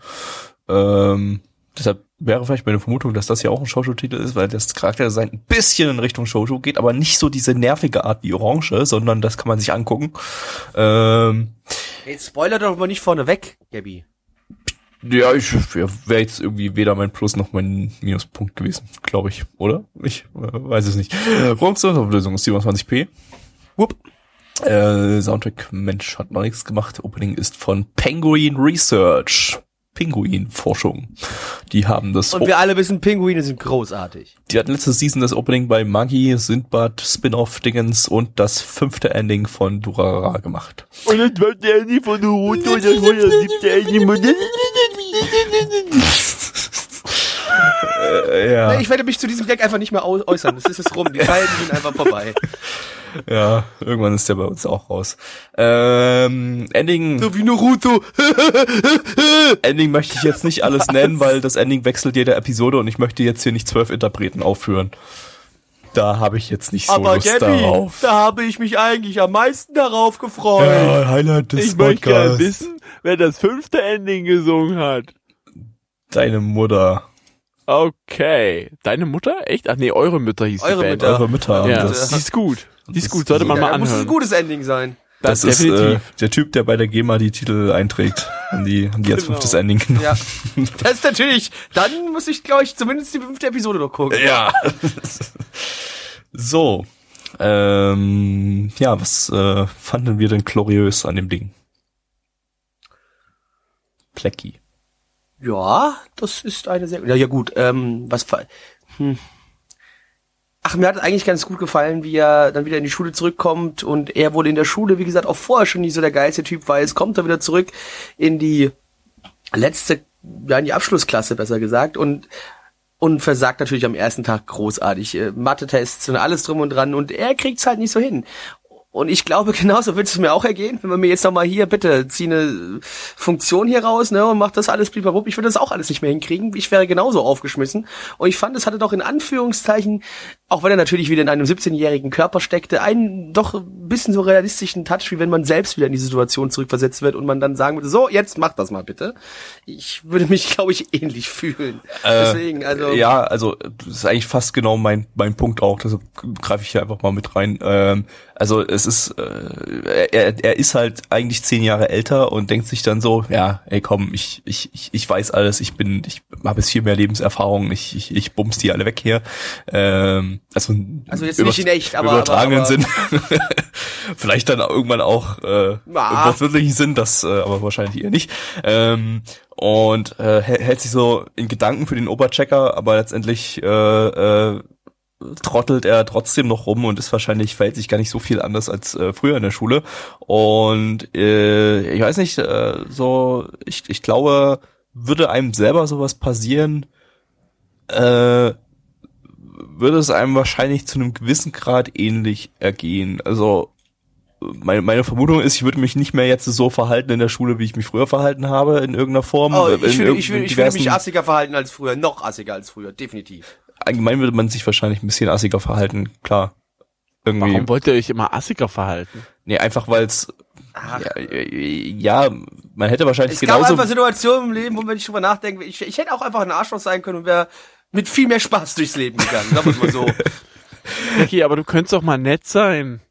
S3: Ähm, deshalb wäre vielleicht meine Vermutung, dass das ja auch ein Shoujo-Titel ist, weil das Charakterdesign ein bisschen in Richtung Shoujo geht, aber nicht so diese nervige Art wie Orange, sondern das kann man sich angucken. Ähm,
S1: Jetzt spoiler doch mal nicht vorne weg, Gabi.
S3: Ja, ich ja, wäre jetzt irgendwie weder mein Plus noch mein Minuspunkt gewesen, glaube ich, oder? Ich äh, weiß es nicht. Produktionsauflösung ist 27p.
S1: Whoop.
S3: Äh, Soundtrack Mensch hat noch nichts gemacht. Opening ist von Penguin Research. Pinguin-Forschung. Die haben das,
S1: Und wir alle wissen, Pinguine sind großartig.
S3: die hatten letzte Season das Opening bei Magi, Sindbad, Spin-Off-Dingens und das fünfte Ending von Durarara gemacht.
S4: Und das war der Andy von Naruto, und das war der siebte Andy. [LAUGHS]
S3: Äh, ja.
S1: Ich werde mich zu diesem Gag einfach nicht mehr äußern. Das ist es rum. Die Zeiten sind einfach vorbei. [LAUGHS]
S3: Ja, irgendwann ist der bei uns auch raus. Ähm, Ending,
S1: So wie Naruto. [LAUGHS]
S3: Ending möchte ich jetzt nicht alles nennen, weil das Ending wechselt jede Episode und ich möchte jetzt hier nicht zwölf Interpreten aufführen. Da habe ich jetzt nicht so
S1: Aber
S3: Lust
S1: Gabi,
S3: darauf.
S1: da habe ich mich eigentlich am meisten darauf gefreut.
S3: Ja, Highlight des
S4: Ich möchte gerne wissen, wer das fünfte Ending gesungen hat.
S3: Deine Mutter.
S4: Okay. Deine Mutter? Echt? Ach nee, eure Mütter hieß
S1: Eure
S4: die Band.
S1: Mütter.
S3: Eure Mütter.
S4: Ja,
S3: Das,
S4: die ist gut. Die ist
S3: das-
S4: gut, sollte man
S1: Ja,
S4: mal
S1: da muss es ein
S4: anhören.
S1: gutes Ending sein.
S3: das
S4: Das
S3: ist äh,
S4: definitiv.
S3: der Typ, der bei der GEMA die Titel einträgt. An die, an die als
S4: Genau.
S3: fünftes Ending genommen.
S1: Ja. Das ist natürlich, dann muss ich, glaube ich, zumindest die fünfte Episode noch gucken.
S3: Ja. so. Ähm, ja, was äh, fanden wir denn gloriös an dem Ding? Plecky.
S1: Ja, das ist eine sehr, ja, ja gut, ähm, was, hm. Ach, mir hat eigentlich ganz gut gefallen, wie er dann wieder in die Schule zurückkommt und er wurde in der Schule, wie gesagt, auch vorher schon nicht so der geilste Typ war. Jetzt kommt er wieder zurück in die letzte, ja, in die Abschlussklasse, besser gesagt, und und versagt natürlich am ersten Tag großartig. Äh, Mathe-Tests und alles drum und dran und er kriegt's halt nicht so hin. Und ich glaube, [LAUGHS] genauso wird es mir auch ergehen, wenn man mir jetzt nochmal hier, bitte, zieh eine Funktion hier raus, ne, und mach das alles bliblablub. Ich würde das auch alles nicht mehr hinkriegen. Ich wäre genauso aufgeschmissen. Und ich fand, es hatte doch in Anführungszeichen, auch wenn er natürlich wieder in einem 17-jährigen Körper steckte, einen doch ein bisschen so realistischen Touch, wie wenn man selbst wieder in die Situation zurückversetzt wird und man dann sagen würde, so, jetzt mach das mal bitte. Ich würde mich, [LAUGHS] glaube ich, ähnlich fühlen. Deswegen, also.
S3: Äh, Ja, also das ist eigentlich fast genau mein mein Punkt auch. Deshalb greife ich hier einfach mal mit rein. Ähm, also es ist, äh, er, er ist halt eigentlich zehn Jahre älter und denkt sich dann so, ja, ey komm, ich, ich, ich, ich weiß alles, ich bin, ich habe jetzt viel mehr Lebenserfahrung, ich, ich, ich bums die alle weg hier. Ähm, also,
S1: Also jetzt nicht in echt, aber-
S3: übertragenen
S1: aber-
S3: Sinn. [LAUGHS] Vielleicht dann irgendwann auch äh, im
S1: Ah.
S3: wortwörtlichen Sinn, das äh, aber wahrscheinlich eher nicht. Ähm, und äh, hä- hält sich so in Gedanken für den Oberchecker, aber letztendlich äh, äh, trottelt er trotzdem noch rum und ist wahrscheinlich verhält sich gar nicht so viel anders als äh, früher in der Schule. Und äh, ich weiß nicht, äh, so ich, ich glaube, würde einem selber sowas passieren, äh, würde es einem wahrscheinlich zu einem gewissen Grad ähnlich ergehen. Also meine, meine Vermutung ist, ich würde mich nicht mehr jetzt so verhalten in der Schule, wie ich mich früher verhalten habe, in irgendeiner Form.
S1: Oh, ich,
S3: in
S1: würde, ich, würde, ich würde mich assiger verhalten als früher, noch assiger als früher, definitiv.
S3: allgemein würde man sich wahrscheinlich ein bisschen assiger verhalten, klar. Irgendwie.
S4: Warum wollt ihr euch immer assiger verhalten?
S3: Nee, einfach weil es
S1: Ach.
S3: ja, ja, man hätte wahrscheinlich
S1: Es gab
S3: genauso
S1: einfach Situationen im Leben, wo wenn ich drüber nachdenke, ich, ich hätte auch einfach ein Arschloch sein können und wäre mit viel mehr Spaß durchs Leben gegangen, sagen wir es mal so. [LAUGHS]
S4: Becky, aber du könntest doch mal nett sein.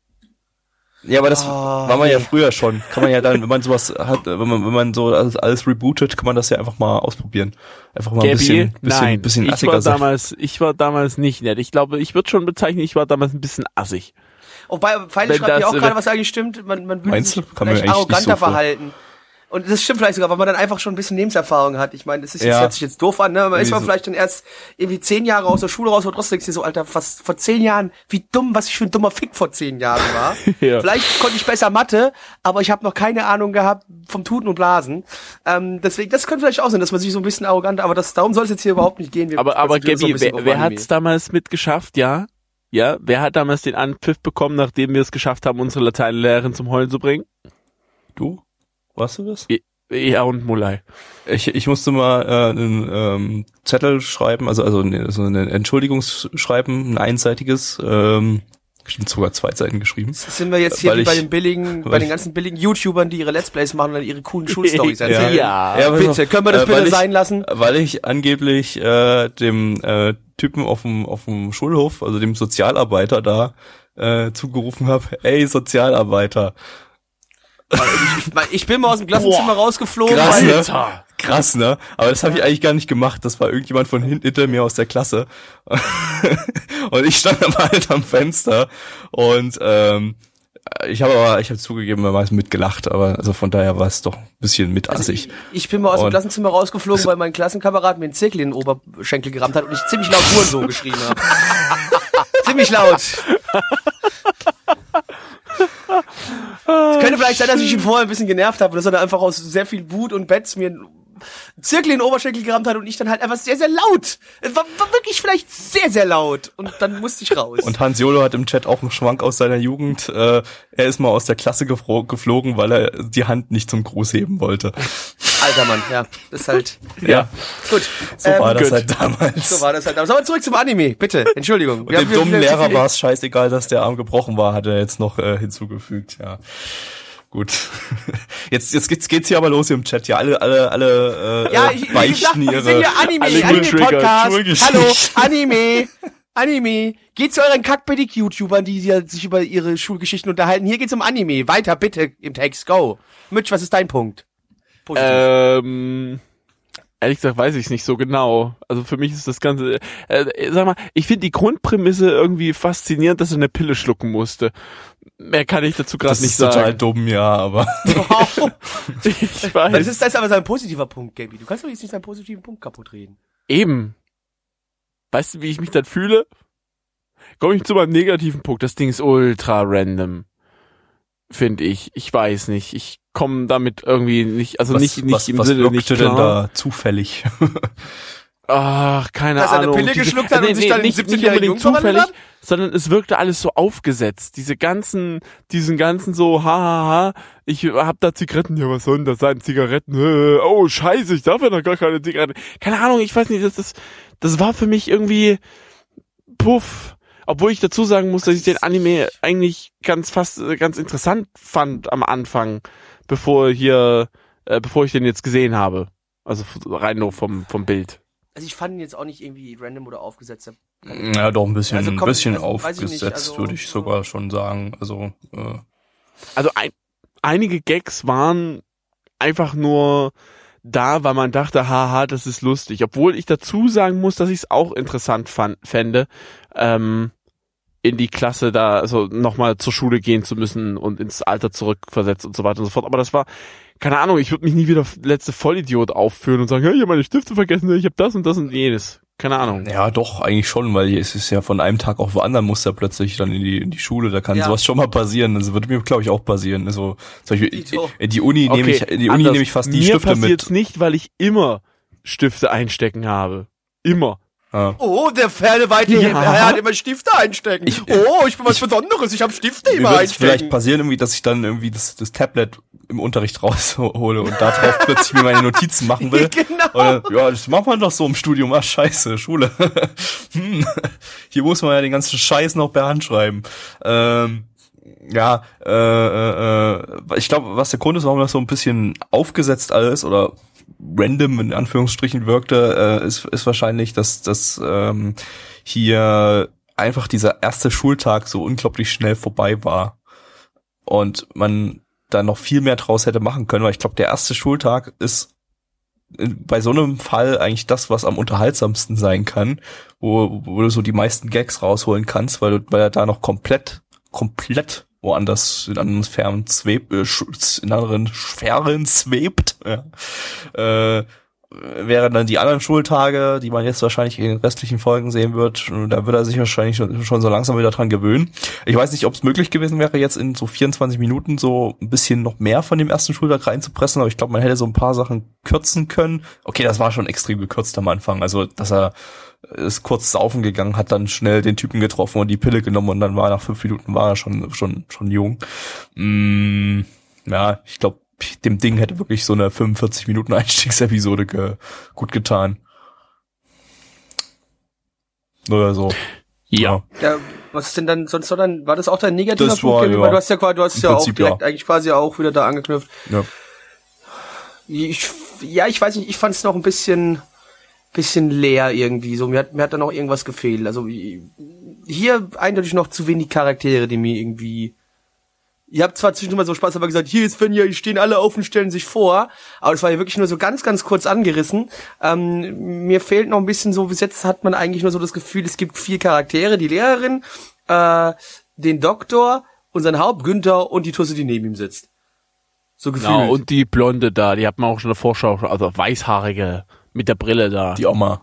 S3: Ja, aber das
S1: Oh,
S3: war man ja früher schon. Kann man ja dann, wenn man sowas hat, wenn man, wenn man so alles, alles rebootet, kann man das ja einfach mal ausprobieren. Einfach mal ein
S4: Gabby,
S3: bisschen, bisschen,
S4: nein,
S3: bisschen
S4: ich
S3: assiger
S4: war
S3: sein.
S4: damals, ich war damals nicht nett. Ich glaube, ich würde schon bezeichnen, ich war damals ein bisschen assig.
S1: Wobei, Feile
S4: Wenn
S1: schreibt ja auch gerade, was eigentlich stimmt, man, man würde
S3: Meinst
S1: sich
S3: du? Kann man
S1: vielleicht
S3: eigentlich nicht
S1: arroganter
S3: so vor-
S1: verhalten. Und das stimmt vielleicht sogar, weil man dann einfach schon ein bisschen Lebenserfahrung hat. Ich meine, das ist jetzt,
S3: Ja.
S1: hört sich jetzt doof an, ne? Man ist man
S3: so-
S1: vielleicht dann erst irgendwie zehn Jahre aus der Schule raus, und trotzdem denkst du so, Alter, was vor zehn Jahren, wie dumm, was ich für ein dummer Fick vor zehn Jahren war. [LAUGHS]
S4: Ja.
S1: Vielleicht konnte ich besser Mathe, aber ich habe noch keine Ahnung gehabt vom Tuten und Blasen. Ähm, deswegen, das könnte vielleicht auch sein, dass man sich so ein bisschen arrogant, aber das, darum soll es jetzt hier überhaupt nicht gehen. Wir
S4: Aber, aber
S1: uns so
S4: wer, wer
S1: Anime.
S4: hat's damals mitgeschafft? Ja? Ja? Wer hat damals den Anpfiff bekommen, nachdem wir es geschafft haben, unsere Lateinlehrerin zum Heulen zu bringen?
S3: Du? Warst du das?
S4: Ja und Mulai.
S3: Ich, ich musste mal äh, einen ähm, Zettel schreiben, also also ne, so ein Entschuldigungsschreiben, ein einseitiges, ähm, bestimmt sogar zwei Seiten geschrieben.
S1: Sind wir jetzt hier wie bei
S3: ich-
S1: den billigen, [LAUGHS] bei den
S3: ich-
S1: ganzen billigen YouTubern, die ihre Let's Plays machen und dann ihre coolen Schulstories [LAUGHS] erzählen?
S4: Ja.
S3: Ja,
S1: Bitte, können wir das
S3: äh,
S1: bitte
S3: ich-
S1: sein lassen?
S3: Weil ich angeblich äh, dem äh, Typen auf dem auf dem Schulhof, also dem Sozialarbeiter da äh, zugerufen habe, ey Sozialarbeiter.
S1: Ich, ich bin mal aus dem Klassenzimmer rausgeflogen,
S3: Krass, ne? Krass, ne? Aber das habe ich eigentlich gar nicht gemacht. Das war irgendjemand von hinten hinter mir aus der Klasse. [LAUGHS] und ich stand aber halt am Fenster und ähm, ich habe aber, ich habe zugegeben, meistens mitgelacht, aber also von daher war es doch ein bisschen mitassig.
S1: ich bin mal aus dem
S3: Und-
S1: Klassenzimmer rausgeflogen, [LAUGHS] weil mein Klassenkamerad mir einen Zirkel in den Oberschenkel gerammt hat und ich ziemlich laut Hurensohn geschrien habe. [LAUGHS] ziemlich laut. Vielleicht sein, dass ich ihn vorher ein bisschen genervt habe, dass er dann einfach aus sehr viel Wut und Betz mir einen Zirkel in den Oberschenkel gerammt hat und ich dann halt einfach sehr, sehr laut. Es war, war wirklich vielleicht sehr, sehr laut. Und dann musste ich raus.
S3: Und Hans Jolo hat im Chat auch einen Schwank aus seiner Jugend. Äh, er ist mal aus der Klasse geflogen, weil er die Hand nicht zum Gruß heben wollte.
S1: Alter Mann, ja. Das ist halt.
S3: Ja,
S1: Gut.
S3: so
S1: Ähm,
S3: war das
S1: gut.
S3: halt damals.
S1: So war das halt. Aber zurück zum Anime, bitte. Entschuldigung.
S3: Und dem dummen Lehrer war es scheißegal, dass der Arm gebrochen war, hat er jetzt noch äh, hinzugefügt, ja. Gut. [LAUGHS] Jetzt, jetzt geht's, geht's hier aber los hier im Chat. Ja, alle, alle, alle äh,
S1: Ja,
S3: äh,
S1: ich,
S3: beichten
S1: wir
S3: ihre.
S1: sind ja Anime,
S4: alle
S1: Anime
S4: getriggert,
S1: Podcast.
S3: Schulgeschichten.
S1: Hallo, Anime. Anime. Geht zu euren Kackbedick-YouTubern, die sich über ihre Schulgeschichten unterhalten. Hier geht's um Anime. Weiter, bitte, im Text. Go. Mitch, was ist dein Punkt? Positiv.
S4: Ähm, ehrlich gesagt weiß ich es nicht so genau. Also für mich ist das Ganze, äh, sag mal, ich finde die Grundprämisse irgendwie faszinierend, dass er eine Pille schlucken musste. Mehr kann ich dazu gerade
S3: das
S4: nicht
S3: ist total
S4: sagen.
S3: dumm, ja, aber [LAUGHS]
S1: wow.
S4: Ich weiß.
S1: Das ist, das ist aber sein positiver Punkt, Gaby. Du kannst doch jetzt nicht seinen positiven Punkt kaputt reden.
S4: Eben. Weißt du, wie ich mich dann fühle? Komme ich zu meinem negativen Punkt. Das Ding ist ultra random. Finde ich. Ich weiß nicht. Ich komme damit irgendwie nicht, also
S3: was,
S4: nicht, nicht
S3: was,
S4: im
S3: was
S4: Sinne nicht
S3: wirkte denn
S4: klar.
S3: da zufällig? [LAUGHS]
S4: Ach, keine
S1: Dass er eine
S4: Ahnung.
S1: Pille geschluckt hat und sich dann
S4: nicht,
S1: 17-jährigen
S4: nicht unbedingt zufällig, sondern es wirkte alles so aufgesetzt. Diese ganzen, diesen ganzen so, ha, ha, ha, ich hab da Zigaretten, ja, was soll denn das sein? Zigaretten, oh, scheiße, ich darf ja noch gar keine Zigaretten. Keine Ahnung, ich weiß nicht, das, das, das war für mich irgendwie, puff. Obwohl ich dazu sagen muss, dass ich den Anime eigentlich ganz fast, äh, ganz interessant fand am Anfang, bevor hier, äh, bevor ich den jetzt gesehen habe. Also rein nur vom, vom Bild.
S1: Also ich fand ihn jetzt auch nicht irgendwie random oder aufgesetzt.
S3: Ja, doch ein bisschen,
S1: Also
S3: ein
S1: kommt-
S3: bisschen
S1: also ich
S3: aufgesetzt,
S1: also,
S3: würde ich sogar schon sagen. Also, äh,
S4: Also ein, einige Gags waren einfach nur da, weil man dachte, haha, das ist lustig. Obwohl ich dazu sagen muss, dass ich es auch interessant fand, fände, ähm, in die Klasse da, also nochmal zur Schule gehen zu müssen und ins Alter zurückversetzt und so weiter und so fort. Aber das war, keine Ahnung, ich würde mich nie wieder letzte Vollidiot aufführen und sagen, hey, ich habe meine Stifte vergessen, ich habe das und das und jenes. Keine Ahnung.
S3: ja, doch, eigentlich schon, weil es ist ja von einem Tag auf den anderen muss er plötzlich dann in die, in die Schule, da kann
S1: Ja.
S3: sowas schon mal passieren. Das würde mir, glaube ich, auch passieren. Also, zum Beispiel, in die Uni nehme ich, in die Uni nehme ich fast die
S4: Mir
S3: Stifte
S4: passiert's
S3: mit.
S4: nicht, weil ich immer Stifte einstecken habe. Immer.
S3: Ja.
S1: Oh, der Ferneweite
S4: Ja.
S1: Hat immer Stifte einstecken. oh, ich bin was Besonderes, ich habe Stifte
S3: Mir
S1: immer
S3: wird es vielleicht
S1: einstecken.
S3: passieren, irgendwie, dass ich dann irgendwie das, das Tablet im Unterricht [LAUGHS] raushole und da drauf plötzlich mir meine Notizen machen will. [LAUGHS]
S1: Genau.
S3: Oder, ja, das macht man doch so im Studium. Ach, scheiße, Schule. [LAUGHS] hm, hier muss man ja den ganzen Scheiß noch per Hand schreiben. Ähm, ja, äh, äh, äh, ich glaube, was der Grund ist, warum das so ein bisschen aufgesetzt alles oder random in Anführungsstrichen wirkte, äh, ist, ist wahrscheinlich, dass dass ähm, hier einfach dieser erste Schultag so unglaublich schnell vorbei war und man da noch viel mehr draus hätte machen können, weil ich glaube, der erste Schultag ist bei so einem Fall eigentlich das, was am unterhaltsamsten sein kann, wo, wo du so die meisten Gags rausholen kannst, weil du, weil er da noch komplett, komplett woanders in anderen Sphären zwebt, äh, in anderen Sphären zwebt, ja. äh, wären dann die anderen Schultage, die man jetzt wahrscheinlich in den restlichen Folgen sehen wird, da wird er sich wahrscheinlich schon, schon so langsam wieder dran gewöhnen. Ich weiß nicht, ob es möglich gewesen wäre, jetzt in so 24 Minuten so ein bisschen noch mehr von dem ersten Schultag reinzupressen, aber ich glaube, man hätte so ein paar Sachen kürzen können. Okay, das war schon extrem gekürzt am Anfang, also dass er ist kurz saufen gegangen, hat dann schnell den Typen getroffen und die Pille genommen und dann war nach fünf Minuten war er schon schon schon jung. Mm, ja, ich glaube, dem Ding hätte wirklich so eine 45 Minuten Einstiegsepisode ge gut getan. Oder so.
S4: Ja.
S1: Ja, was ist denn dann sonst noch dann, war das auch dein negativer
S3: Das
S1: Punkt?
S3: war,
S1: Kevin?
S3: ja.
S1: Weil du hast ja quasi, du hast
S3: Im
S1: ja auch
S3: Prinzip,
S1: direkt
S3: ja.
S1: eigentlich quasi auch wieder da angeknüpft.
S3: Ja.
S1: Ich, ja, ich weiß nicht, ich fand es noch ein bisschen, bisschen leer irgendwie. So, mir hat, mir hat da noch irgendwas gefehlt. Also hier eindeutig noch zu wenig Charaktere, die mir irgendwie. Ihr habt zwar zwischendurch mal so Spaß aber gesagt, hier ist Svenja, die stehen alle auf und stellen sich vor, aber das war ja wirklich nur so ganz, ganz kurz angerissen. Ähm, mir fehlt noch ein bisschen so, bis jetzt hat man eigentlich nur so das Gefühl, es gibt vier Charaktere, die Lehrerin, äh, den Doktor, unseren Haupt, Günther und die Tusse, die neben ihm sitzt. So gefühlt.
S4: Genau, und die Blonde da, die hat man auch schon in der Vorschau, also weißhaarige mit der Brille da.
S3: Die Oma.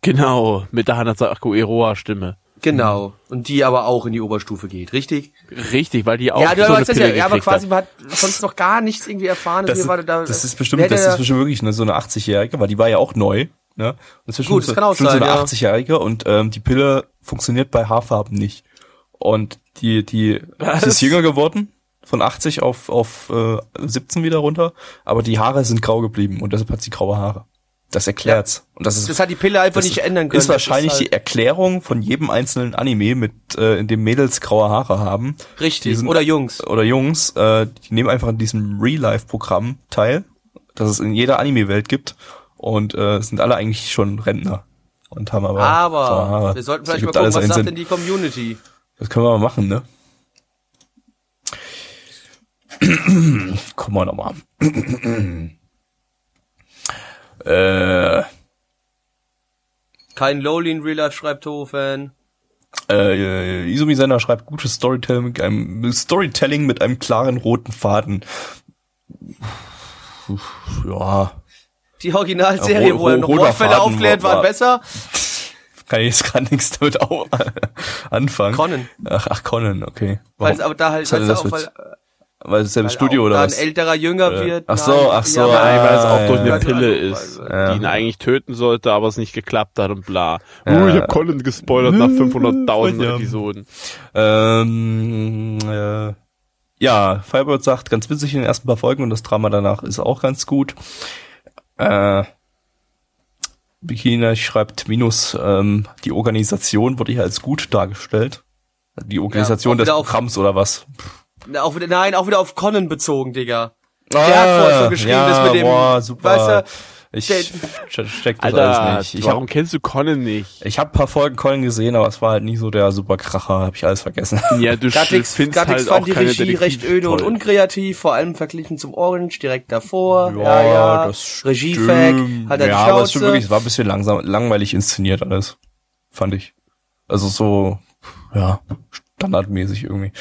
S4: genau, mit der Hanazako Eroa Stimme.
S1: Genau. Und die aber auch in die Oberstufe geht, richtig?
S4: Richtig, weil die auch
S1: ja, du
S4: so eine
S1: ja,
S4: Pille
S1: ja, aber quasi
S4: hat.
S1: man hat sonst noch gar nichts irgendwie erfahren.
S3: Das,
S1: war da,
S3: das ist bestimmt, das ist bestimmt wirklich eine, so eine 80-Jährige, weil die war ja auch neu. Ne? Und
S1: Gut, das kann auch sein,
S3: so eine
S1: ja.
S3: 80-Jährige und ähm, die Pille funktioniert bei Haarfarben nicht. Und die, die,
S4: Was?
S3: sie ist jünger geworden, von 80 auf, auf äh, 17 wieder runter, aber die Haare sind grau geblieben und deshalb hat sie graue Haare. Das erklärt's. Und das ist
S1: das hat die Pille einfach nicht ändern können.
S3: Ist wahrscheinlich
S1: das
S3: die Erklärung von jedem einzelnen Anime mit, äh, in dem Mädels graue Haare haben.
S1: halt richtig.
S3: Sind-
S1: Oder Jungs.
S3: Oder Jungs, äh, die nehmen einfach an diesem Real-Life-Programm teil, das es in jeder Anime-Welt gibt. Und äh, sind alle eigentlich schon Rentner. Und haben aber graue
S1: Aber wir sollten vielleicht mal gucken, was sagt
S3: Sinn.
S1: denn die Community?
S3: Das können wir mal machen, ne? Gucken wir nochmal. äh,
S1: Kein Lowly in Real Life schreibt Hofen.
S3: Äh, Izumi Sender schreibt gutes Storytelling mit einem Storytelling mit einem klaren roten Faden. Ja,
S1: Die Originalserie,
S3: Ro-
S1: wo er noch Mordfälle aufklärt,
S3: war-
S1: waren besser.
S3: kann ich jetzt gerade nichts damit au [LAUGHS] anfangen.
S1: Conan.
S3: Ach, ach Conan, okay.
S1: Weil
S3: Warum?
S1: es aber da halt,
S3: das
S1: auch, weil,
S3: mit, weil es selbe
S1: weil
S3: Studio
S1: auch
S3: oder was?
S1: ein älterer Jünger
S3: Äh,
S1: wird.
S3: ach so,
S1: Nein,
S3: ach so,
S1: ja,
S4: Nein, weil es auch durch eine
S1: ja.
S4: Pille ist, die ihn eigentlich töten sollte, aber es nicht geklappt hat und bla.
S3: Ja.
S4: Uh, ich hab Colin gespoilert nach 500.000
S3: Ja.
S4: Episoden.
S3: Ähm, äh, ja, Firebird sagt, ganz witzig in den ersten paar Folgen und das Drama danach ist auch ganz gut. Äh, Bikina schreibt Minus, ähm, die Organisation wurde hier als gut dargestellt. Die Organisation
S1: auch
S3: des Programms oder was?
S1: Na, Auch wieder, nein, auch wieder auf Conan bezogen, Digga.
S3: Ah,
S1: Der hat vorher so geschrieben,
S3: ja,
S1: das mit dem,
S3: boah, super.
S1: weißt
S3: Ich
S1: Der-
S3: che- check das
S4: Alter,
S3: alles nicht. Ich
S4: warum
S3: habe
S4: kennst du Conan nicht?
S3: ich hab ein paar Folgen Colin gesehen, aber es war halt nie so der super Kracher, habe ich alles vergessen. [LAUGHS]
S4: Ja, du
S1: Gatix,
S4: findest
S1: Gatix
S4: halt auch
S1: fand die
S4: keine
S1: Regie recht
S4: Detektiv
S1: öde und
S4: toll.
S1: unkreativ, vor allem verglichen zum Orange direkt davor. Ja, ja.
S3: das
S1: Regie-Fack, hat er die
S3: Ja, aber es wirklich, es war ein bisschen langsam, langweilig inszeniert alles, fand ich. Also so, ja, standardmäßig irgendwie.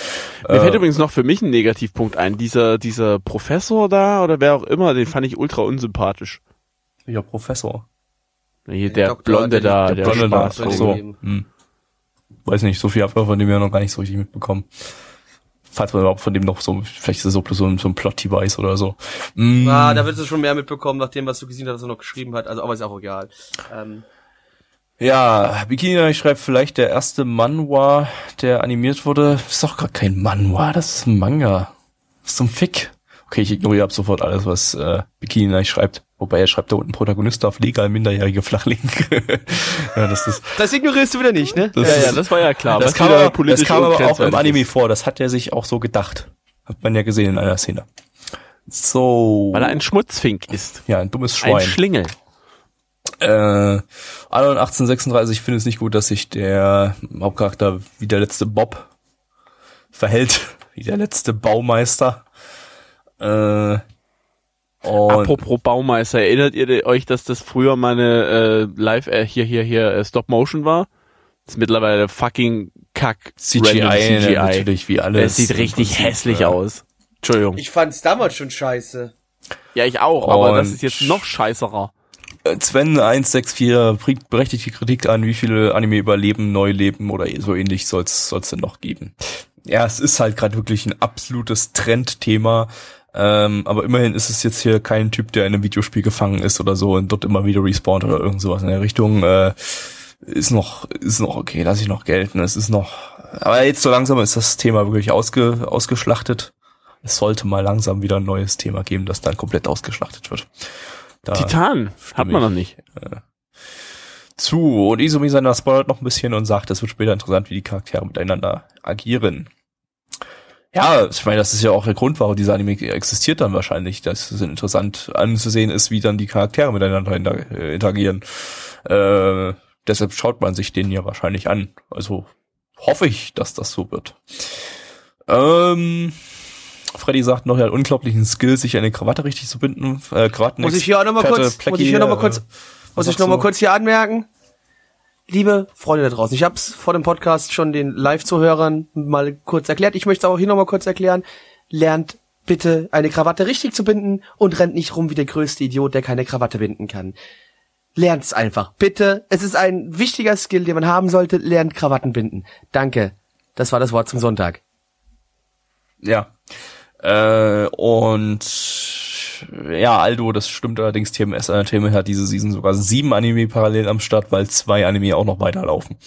S4: Mir
S3: Äh,
S4: fällt übrigens noch für mich ein Negativpunkt ein. Dieser, dieser Professor da oder wer auch immer, den fand ich ultra unsympathisch.
S3: ja, Professor.
S4: Hier, der
S1: Doktor,
S4: Blonde
S1: der-
S4: da,
S1: der
S4: der,
S3: Blonde
S4: Spaß.
S3: So. Hm. Weiß nicht, so viel habe ich von dem ja noch gar nicht so richtig mitbekommen. Falls man überhaupt von dem noch so, vielleicht ist es so bloß so ein, so ein Plot-Device oder so. Mm.
S1: Ah, da wirst du schon mehr mitbekommen, nach dem, was du gesehen hast, was er noch geschrieben hat. Also, aber ist auch egal. Ähm,
S3: Ja, Bikini schreibt vielleicht der erste Manhwa, der animiert wurde. Ist doch gar kein Manhwa, das ist ein Manga. Das ist zum Fick. Okay, ich ignoriere ab sofort alles, was äh, Bikini schreibt. Wobei er schreibt da unten Protagonist auf legal minderjährige Flachlink. [LAUGHS] ja, das ist,
S1: das ignorierst du wieder nicht, ne?
S3: das
S4: Ja,
S3: ist,
S4: ja, das war ja klar.
S3: das kam, aber, das kam aber auch im Anime
S4: ist.
S3: vor. Das hat er sich auch so gedacht. Hat man ja gesehen in einer Szene. So.
S4: Weil er ein Schmutzfink ist.
S3: ja, ein dummes
S4: Ein
S3: Schwein.
S4: Schlingel.
S3: Äh, Anno 1836 finde es nicht gut, dass sich der Hauptcharakter wie der letzte Bob verhält, [LAUGHS] wie der letzte Baumeister. Äh, und
S4: Apropos Baumeister, erinnert ihr euch, dass das früher meine äh, Live äh, hier hier hier äh, Stop Motion war? Das ist mittlerweile fucking Kack
S3: CGI,
S4: CGI.
S3: natürlich wie alles.
S4: Es sieht richtig
S3: Prinzip,
S4: hässlich
S3: äh,
S4: aus. Entschuldigung.
S1: Ich fand's damals schon scheiße.
S4: ja, ich auch, aber das
S3: Und-
S4: ist jetzt noch scheißerer.
S3: Äh, Sven 164 bringt berechtigte Kritik an, wie viele Anime überleben, neu leben oder so ähnlich soll's soll's denn noch geben. Ja, es ist halt gerade wirklich ein absolutes Trendthema. Ähm, aber immerhin ist es jetzt hier kein Typ, der in einem Videospiel gefangen ist oder so und dort immer wieder respawnt oder irgend sowas in der Richtung. Äh, ist noch, ist noch okay, lass ich noch gelten. Es ist noch, aber jetzt so langsam ist das Thema wirklich ausge, ausgeschlachtet. Es sollte mal langsam wieder ein neues Thema geben, das dann komplett ausgeschlachtet wird. Da
S4: Titan hat man noch nicht.
S3: zu. Und Izumi seiner spoilert noch ein bisschen und sagt, es wird später interessant, wie die Charaktere miteinander agieren. Ja, ich meine, das ist ja auch der Grund, warum dieser Anime existiert dann wahrscheinlich, dass es interessant anzusehen ist, wie dann die Charaktere miteinander äh, interagieren. Äh, deshalb schaut man sich den ja wahrscheinlich an. Also hoffe ich, dass das so wird. Ähm, Freddy sagt noch, er hat unglaublichen Skill, sich eine Krawatte richtig zu binden. Äh, Krawatten
S1: Muss ich hier auch noch mal
S3: Experte
S1: kurz, muss
S3: Plecky,
S1: ich hier noch mal
S3: äh,
S1: kurz,
S3: was
S1: muss ich noch mal kurz hier anmerken? Liebe Freunde da draußen, ich hab's vor dem Podcast schon den Live-Zuhörern mal kurz erklärt. Ich möchte es auch hier noch mal kurz erklären. Lernt bitte eine Krawatte richtig zu binden und rennt nicht rum wie der größte Idiot, der keine Krawatte binden kann. Lernt's einfach. Bitte. Es ist ein wichtiger Skill, den man haben sollte. Lernt Krawatten binden. Danke. Das war das Wort zum Sonntag.
S3: Ja. Äh, und ja, Aldo, das stimmt allerdings, TMS Entertainment hat diese Season sogar sieben Anime parallel am Start, weil zwei Anime auch noch weiterlaufen.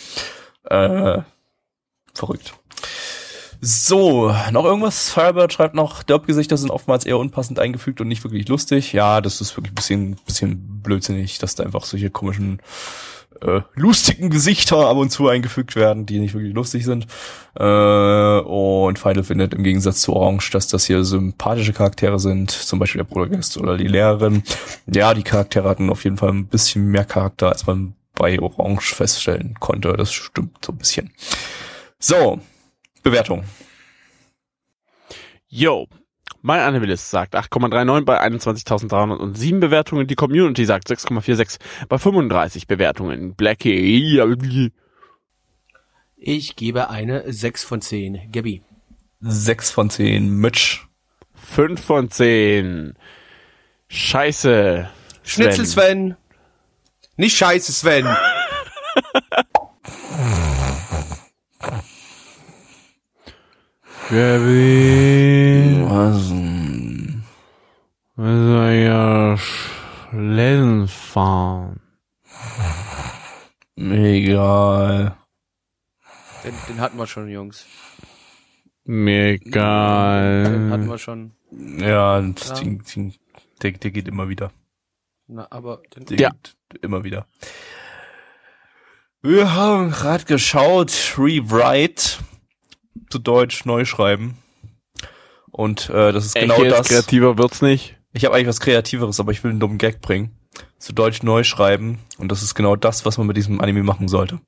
S3: Äh, verrückt. So, noch irgendwas? Firebird schreibt noch, Derp-Gesichter sind oftmals eher unpassend eingefügt und nicht wirklich lustig. Ja, das ist wirklich ein bisschen, bisschen blödsinnig, dass da einfach solche komischen äh, lustigen Gesichter ab und zu eingefügt werden, die nicht wirklich lustig sind. Äh, und Final findet im Gegensatz zu Orange, dass das hier sympathische Charaktere sind, zum Beispiel der Protagonist oder die Lehrerin. Ja, die Charaktere hatten auf jeden Fall ein bisschen mehr Charakter, als man bei Orange feststellen konnte. Das stimmt so ein bisschen. So, Bewertung.
S4: Yo. Mein Animalist sagt 8,39 bei 21.307 Bewertungen. Die Community sagt 6,46 bei 35 Bewertungen. Blackie.
S1: Ich gebe eine 6 von 10. Gabby.
S3: Sechs von zehn Mitch.
S4: 5 von 10. Scheiße.
S1: Schnitzel Sven. Nicht scheiße Sven.
S4: Kevin.
S3: Was?
S4: Wir soll ja Schlitten fahren.
S3: Egal.
S1: Den, den hatten wir schon, Jungs.
S4: Mir
S1: Den hatten
S4: egal.
S1: wir schon.
S3: Ja, das
S1: Ja.
S3: Ding, Ding, der, der geht immer wieder.
S1: Na, aber den,
S3: Der
S4: Ja.
S3: geht immer wieder. Wir haben gerade geschaut, Rewrite, zu Deutsch neu schreiben. Und äh, das ist
S4: Echt
S3: genau
S4: jetzt?
S3: das.
S4: Kreativer wird's nicht.
S3: Ich habe eigentlich was Kreativeres, aber ich will einen dummen Gag bringen. zu Deutsch neu schreiben. Und das ist genau das, was man mit diesem Anime machen sollte.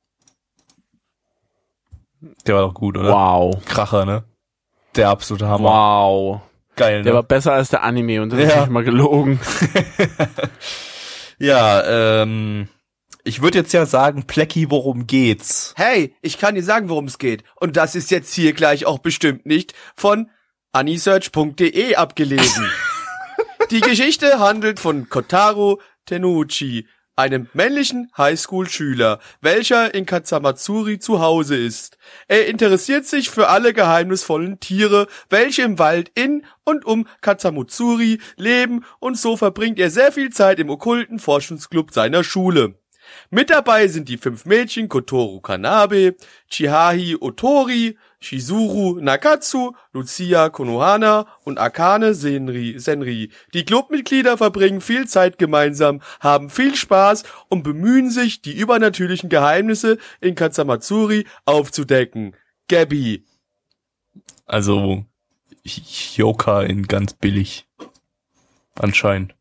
S3: Der war doch gut, oder?
S4: Wow.
S3: Kracher, ne? Der absolute Hammer.
S4: Wow.
S3: Geil, ne?
S4: Der war besser als der Anime und das
S3: Ja.
S4: ist nicht mal gelogen. [LAUGHS]
S3: ja, ähm, ich würde jetzt ja sagen, Plecki, worum geht's?
S1: Hey, ich kann dir sagen, worum es geht. Und das ist jetzt hier gleich auch bestimmt nicht von anisearch.de abgelesen. [LAUGHS] Die Geschichte handelt von Kotaro Tenuchi, einem männlichen Highschool-Schüler, welcher in Katsamatsuri zu Hause ist. Er interessiert sich für alle geheimnisvollen Tiere, welche im Wald in und um Katsamatsuri leben und so verbringt er sehr viel Zeit im okkulten Forschungsclub seiner Schule. Mit dabei sind die fünf Mädchen Kotoru Kanabe, Chihahi Otori, Shizuru Nakatsu, Lucia Konohana und Akane Senri. Senri. Die Clubmitglieder verbringen viel Zeit gemeinsam, haben viel Spaß und bemühen sich, die übernatürlichen Geheimnisse in Katsamatsuri aufzudecken. Gabby.
S3: Also, Hyoka in ganz billig. Anscheinend.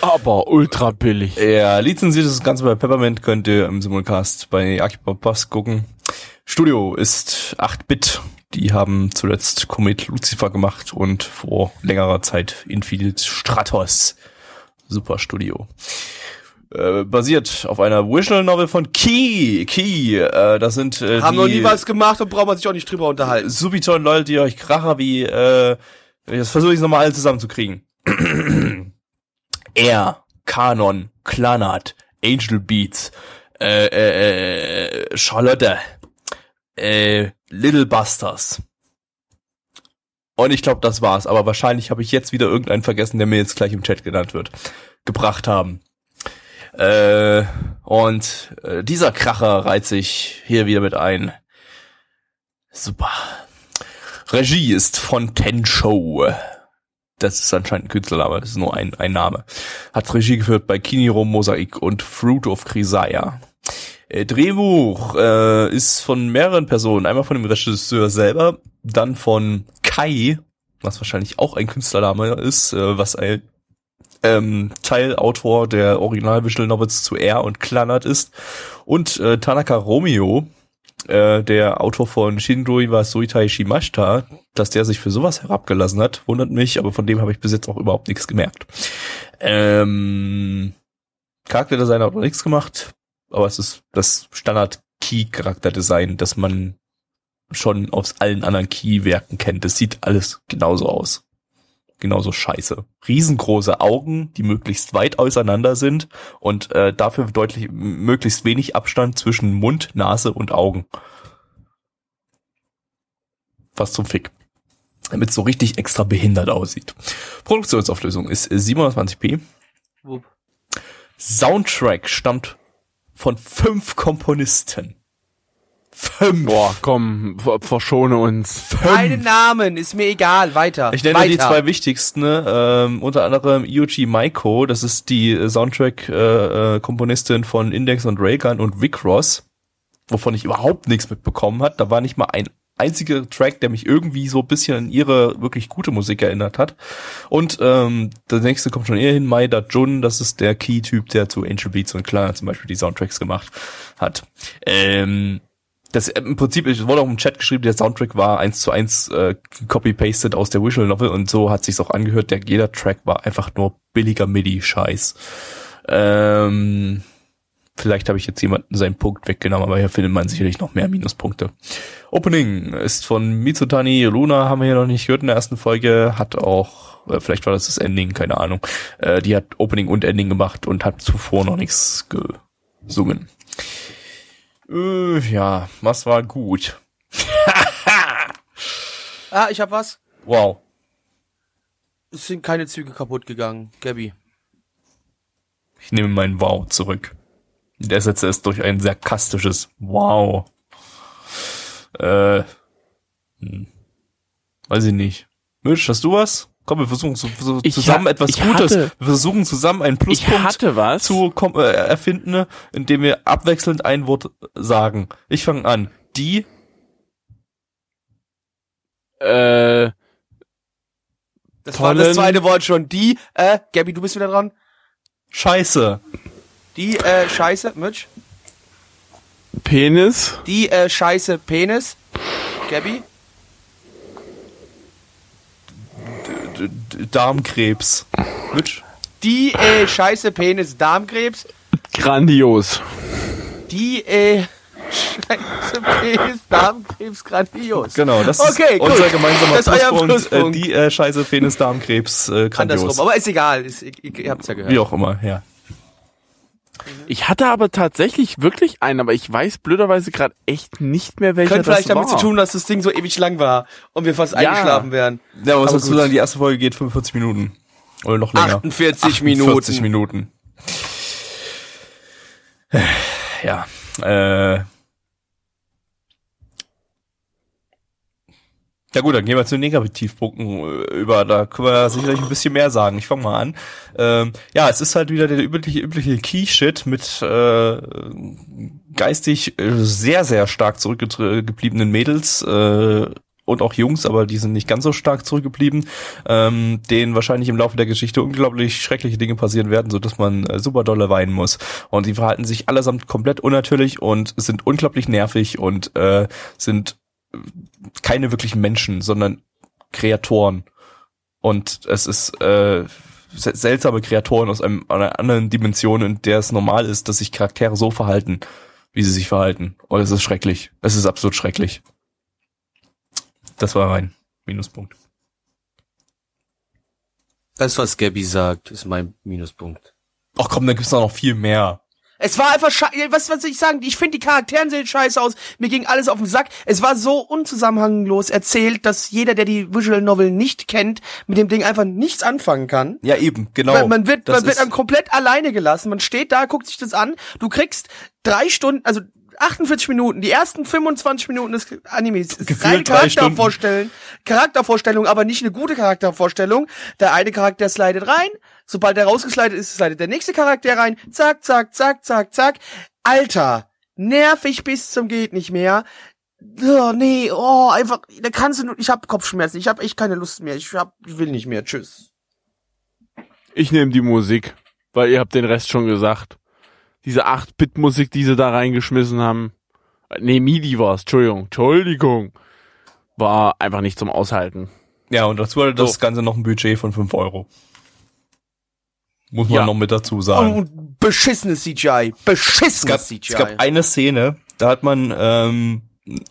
S4: Aber ultra billig.
S3: Ja, lizenziert das Ganze bei Peppermint, könnt ihr im Simulcast bei Akipop Pass gucken. Studio ist 8-Bit. Die haben zuletzt Comet Lucifer gemacht und vor längerer Zeit Infinite Stratos. Super Studio. Äh, basiert auf einer Visual Novel von Key. Key, äh, das sind äh,
S1: Haben noch nie was gemacht und braucht man sich auch nicht drüber unterhalten.
S3: Subiton Leute, die euch Kracher wie, äh, das versuche ich nochmal alle zusammenzukriegen. [CLEARS THROAT] er, Kanon, Clanat, Angel Beats, äh, äh, äh, Charlotte, äh, Little Busters. Und ich glaube, das war's. Aber wahrscheinlich habe ich jetzt wieder irgendeinen vergessen, der mir jetzt gleich im Chat genannt wird. Gebracht haben. Äh, und äh, dieser Kracher reiht sich hier wieder mit ein. Super. Regie ist von Tenshow. Das ist anscheinend ein Künstlername, das ist nur ein, ein Name. Hat Regie geführt bei Kiniro Mosaik und Fruit of Crisaya. Äh, Drehbuch äh, ist von mehreren Personen. Einmal von dem Regisseur selber, dann von Kai, was wahrscheinlich auch ein Künstlername ist, äh, was ein ähm, Teilautor der Original Visual Novels zu R und Klannert ist. Und äh, Tanaka Romeo, äh, der Autor von Shindoi wa Suitai Shimashita, dass der sich für sowas herabgelassen hat, wundert mich, aber von dem habe ich bis jetzt auch überhaupt nichts gemerkt. Ähm, Charakterdesign hat noch nichts gemacht, aber es ist das Standard-Key-Charakterdesign, das man schon aus allen anderen Key-Werken kennt. Das sieht alles genauso aus. Genauso scheiße. Riesengroße Augen, die möglichst weit auseinander sind und äh, dafür deutlich möglichst wenig Abstand zwischen Mund, Nase und Augen. Was zum Fick. Damit es so richtig extra behindert aussieht. Produktionsauflösung ist äh, 720p.
S1: Wupp.
S3: Soundtrack stammt von fünf Komponisten. Fünf.
S4: Boah, komm, ver- verschone uns.
S1: Keine Namen, ist mir egal, weiter.
S3: Ich nenne
S1: weiter.
S3: die zwei wichtigsten, ne? ähm, unter anderem Yuji Maiko, das ist die äh, Soundtrack-Komponistin von Index und Raygun und Vic Ross, wovon ich überhaupt nichts mitbekommen hat. Da war nicht mal ein einziger Track, der mich irgendwie so ein bisschen an ihre wirklich gute Musik erinnert hat. Und ähm, der nächste kommt schon eher hin, Maeda Jun, das ist der Key-Typ, der zu Angel Beats und Klar zum Beispiel die Soundtracks gemacht hat. Ähm, das im Prinzip, es wurde auch im Chat geschrieben, der Soundtrack war eins zu eins äh, copy-pasted aus der Visual Novel und so hat sich's auch angehört. Der jeder Track war einfach nur billiger MIDI-Scheiß. Ähm, vielleicht habe ich jetzt jemanden seinen Punkt weggenommen, aber hier findet man sicherlich noch mehr Minuspunkte. Opening ist von Mitsutani Luna, haben wir hier noch nicht gehört in der ersten Folge, hat auch, äh, vielleicht war das das Ending, keine Ahnung. Äh, die hat Opening und Ending gemacht und hat zuvor noch nichts gesungen. Äh, ja, was war gut? [LAUGHS]
S1: Ah, ich hab was.
S3: Wow.
S1: Es sind keine Züge kaputt gegangen, Gabby.
S3: Ich nehme meinen Wow zurück. Und ersetze es durch ein sarkastisches Wow. Äh, hm. weiß ich nicht. Mitch, hast du was? Komm, wir versuchen zu,
S4: Ich
S3: zusammen
S4: ha-
S3: etwas
S4: ich
S3: Gutes.
S4: hatte-
S3: wir versuchen zusammen einen
S4: Ich
S3: Pluspunkt
S4: hatte was.
S3: zu äh, erfinden, indem wir abwechselnd ein Wort sagen. Ich fange an. Die,
S1: Das war
S4: Tollen-
S1: das zweite Wort schon. Die, äh, Gabby, du bist wieder dran.
S3: Scheiße.
S1: Die äh, Scheiße, Mitch?
S4: Penis.
S1: Die äh, Scheiße Penis. Gabby?
S3: D D Darmkrebs. Mitch?
S1: Die äh, Scheiße Penis Darmkrebs.
S4: Grandios.
S1: Die äh, Scheiße Penis Darmkrebs grandios.
S3: Genau, das
S1: Okay,
S3: ist
S1: gut.
S3: unser gemeinsamer
S1: Das ist euer
S3: Pluspunkt. Äh,
S1: Pluspunkt.
S3: die äh, Scheiße Penis Darmkrebs äh, grandios.
S1: Andersrum, aber ist egal. Ist, ihr, ihr habt's ja gehört.
S3: Wie auch immer, ja.
S4: Ich hatte aber tatsächlich wirklich einen, aber ich weiß blöderweise gerade echt nicht mehr welcher
S1: Könnte vielleicht
S4: das
S1: damit
S4: war.
S1: zu tun, dass das Ding so ewig lang war und wir fast
S4: Ja.
S1: eingeschlafen wären.
S3: Ja, aber was dazu sagen, die erste Folge geht 45 Minuten. Oder noch länger.
S1: 48 Minuten.
S3: 40 Minuten. Ja, äh. Ja gut, dann gehen wir zu den Negativpunkten äh, über. Da können wir sicherlich ein bisschen mehr sagen. Ich fange mal an. Ähm, ja, es ist halt wieder der übliche, übliche Key-Shit mit äh, geistig äh, sehr, sehr stark zurückgebliebenen Mädels äh, und auch Jungs, aber die sind nicht ganz so stark zurückgeblieben, ähm, denen wahrscheinlich im Laufe der Geschichte unglaublich schreckliche Dinge passieren werden, so dass man äh, super dolle weinen muss. Und die verhalten sich allesamt komplett unnatürlich und sind unglaublich nervig und äh, sind keine wirklichen Menschen, sondern Kreatoren. Und es ist äh, se- seltsame Kreatoren aus einem, einer anderen Dimension, in der es normal ist, dass sich Charaktere so verhalten, wie sie sich verhalten. Und es ist schrecklich. Es ist absolut schrecklich. Das war mein Minuspunkt.
S1: Das, was Gabby sagt, ist mein Minuspunkt.
S3: Ach komm, da gibt's doch noch viel mehr.
S1: Es war einfach scheiße. Was, was soll ich sagen? Ich finde die Charakteren sehen scheiße aus. Mir ging alles auf den Sack. Es war so unzusammenhanglos erzählt, dass jeder, der die Visual Novel nicht kennt, mit dem Ding einfach nichts anfangen kann.
S3: Ja, eben, genau.
S1: Man, man wird,
S3: Das
S1: man wird dann komplett alleine gelassen. Man steht da, guckt sich das an. Du kriegst drei Stunden, also 48 Minuten, die ersten 25 Minuten des Animes reine. Charaktervorstellung, Charaktervorstellung, aber nicht eine gute Charaktervorstellung. Der eine Charakter slidet rein, sobald er rausgeslidet ist, slidet der nächste Charakter rein, zack, zack, zack, zack, zack. Alter, nervig bis zum geht nicht mehr. Oh, nee, oh, einfach, da kannst du nur, ich hab Kopfschmerzen, ich hab echt keine Lust mehr, ich hab, ich will nicht mehr, tschüss.
S4: Ich nehme die Musik, weil ihr habt den Rest schon gesagt. Diese 8-Bit-Musik, die sie da reingeschmissen haben. Äh, Nee, MIDI war's, Entschuldigung. Entschuldigung. War einfach nicht zum Aushalten.
S3: Ja, und dazu hatte das
S4: So.
S3: Ganze noch ein Budget von 5 Euro. Muss man
S4: Ja.
S3: noch mit dazu sagen.
S1: Und beschissenes CGI. Beschissenes
S3: es gab,
S1: CGI.
S3: es gab eine Szene, da hat man ähm,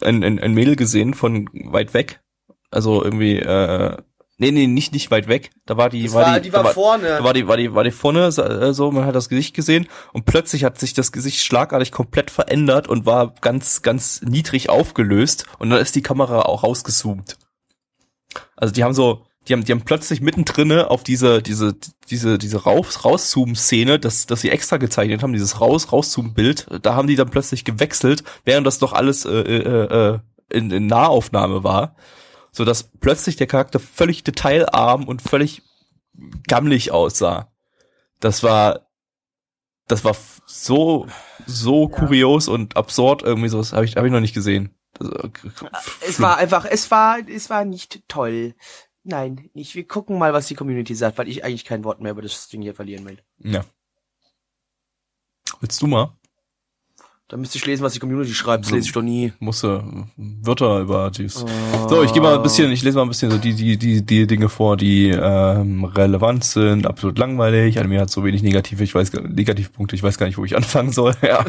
S3: ein, ein, ein Mädel gesehen von weit weg. Also irgendwie, äh, nee, nee, nicht, nicht weit weg. Da war die, war,
S1: war-
S3: die,
S1: die war
S3: da
S1: vorne.
S3: Da war die, war die, war die vorne, so, äh, so, man hat das Gesicht gesehen und plötzlich hat sich das Gesicht schlagartig komplett verändert und war ganz, ganz niedrig aufgelöst und dann ist die Kamera auch rausgezoomt. Also die haben so, die haben, die haben plötzlich mittendrin auf diese, diese, diese, diese raus, Rauszoom-Szene, das, das sie extra gezeichnet haben, dieses Raus, Rauszoom-Bild, da haben die dann plötzlich gewechselt, während das doch alles äh, äh, äh, in, in Nahaufnahme war, so dass plötzlich der Charakter völlig detailarm und völlig gammelig aussah. Das war, das war so, so kurios und absurd irgendwie so, das habe ich, hab ich noch nicht gesehen. Äh,
S1: Es war einfach, es war, es war nicht toll. Nein, nicht. Wir gucken mal, was die Community sagt, weil ich eigentlich kein Wort mehr über das Ding hier verlieren will.
S3: Ja. Willst du mal?
S1: Da müsste ich lesen, was die Community schreibt. Das lese ich doch nie.
S3: Musste Wörter über dies. So, ich gehe mal ein bisschen, ich lese mal ein bisschen so die, die, die, die Dinge vor, die ähm, relevant sind, absolut langweilig. Anime hat so wenig negative, ich weiß Negativpunkte, ich weiß gar nicht, wo ich anfangen soll. [LAUGHS] ja.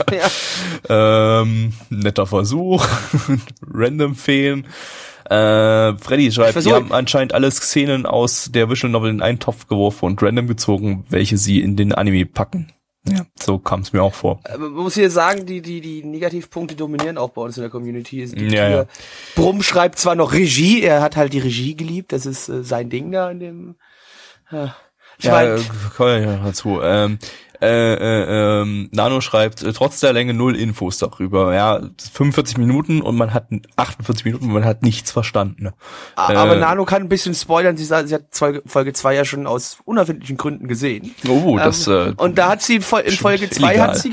S1: Ja.
S3: ähm, netter Versuch. [LAUGHS] Random Feen. Äh, Freddy schreibt, die haben anscheinend alle Szenen aus der Visual Novel in einen Topf geworfen und random gezogen, welche sie in den Anime packen. Ja, so kam es mir auch vor.
S1: Äh, Man muss hier sagen, die, die, die Negativpunkte dominieren auch bei uns in der Community.
S3: Ja, ja.
S1: Brumm schreibt zwar noch Regie, er hat halt die Regie geliebt, das ist äh, sein Ding da in dem. Ja. Ich
S3: Ja,
S1: mein,
S3: äh, wir ja dazu. Ähm, äh, äh, ähm, Nano schreibt, äh, trotz der Länge null Infos darüber. Ja, 45 Minuten und man hat 48 Minuten und man hat nichts verstanden.
S1: aber
S3: äh,
S1: Nano kann ein bisschen spoilern. Sie, sagt, sie hat Folge- Folge 2 ja schon aus unerfindlichen Gründen gesehen.
S3: Oh, das
S1: Ähm,
S3: äh,
S1: und da hat sie in, Folge 2
S3: illegal.
S1: hat sie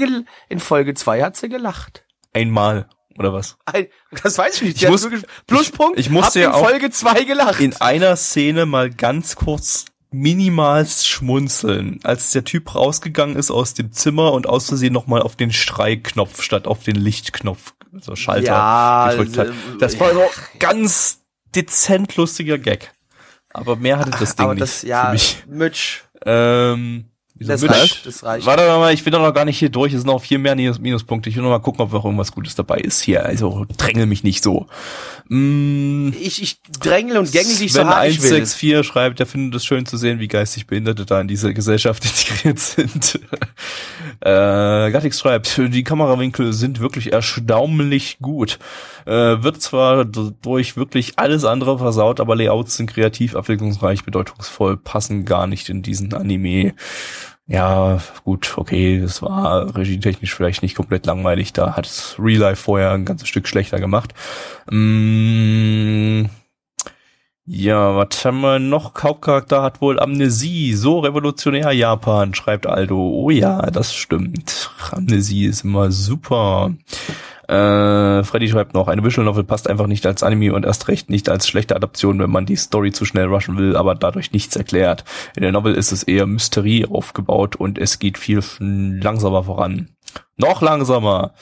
S1: in Folge 2 hat sie gelacht.
S3: einmal oder was?
S1: Ein, das weiß ich nicht.
S3: Ich muss-
S1: Pluspunkt.
S3: ich- ich musste ja
S1: in
S3: auch
S1: Folge 2 gelacht.
S3: In einer Szene mal ganz kurz minimalst schmunzeln, als der Typ rausgegangen ist aus dem Zimmer und aus Versehen nochmal auf den Schreiknopf statt auf den Lichtknopf, also Schalter
S1: Ja,
S3: gedrückt hat.
S1: also,
S3: Das war so ganz dezent lustiger Gag. Aber mehr hatte das Ding
S1: Aber
S3: nicht
S1: das, ja,
S3: für mich.
S1: Mitch,
S3: Ähm,
S1: das
S3: Mitch?
S1: reicht, das reicht.
S3: Warte mal, ich bin doch noch gar nicht hier durch. Es sind noch vier mehr Minus Minuspunkte. Ich will noch mal gucken, ob noch irgendwas Gutes dabei ist hier. Also drängel mich nicht so. Mm,
S1: Ich, ich drängel und gängel dich so hart ich will.
S3: 164 schreibt, er findet es schön zu sehen, wie geistig Behinderte da in dieser Gesellschaft [LAUGHS] integriert sind. [LAUGHS] äh, Gattix schreibt, die Kamerawinkel sind wirklich erstaunlich gut. Äh, wird zwar durch wirklich alles andere versaut, aber Layouts sind kreativ, abwechslungsreich, bedeutungsvoll, passen gar nicht in diesen Anime. Ja, gut, okay, das war regietechnisch vielleicht nicht komplett langweilig. Da hat Real Life vorher ein ganzes Stück schlechter gemacht. Mm, ja, was haben wir noch? Hauptcharakter hat wohl Amnesie. So revolutionär Japan, schreibt Aldo. Oh ja, das stimmt. Amnesie ist immer super. Äh, Freddy schreibt noch, eine Visual Novel passt einfach nicht als Anime und erst recht nicht als schlechte Adaption, wenn man die Story zu schnell rushen will, aber dadurch nichts erklärt. In der Novel ist es eher Mysterie aufgebaut und es geht viel langsamer voran. Noch langsamer.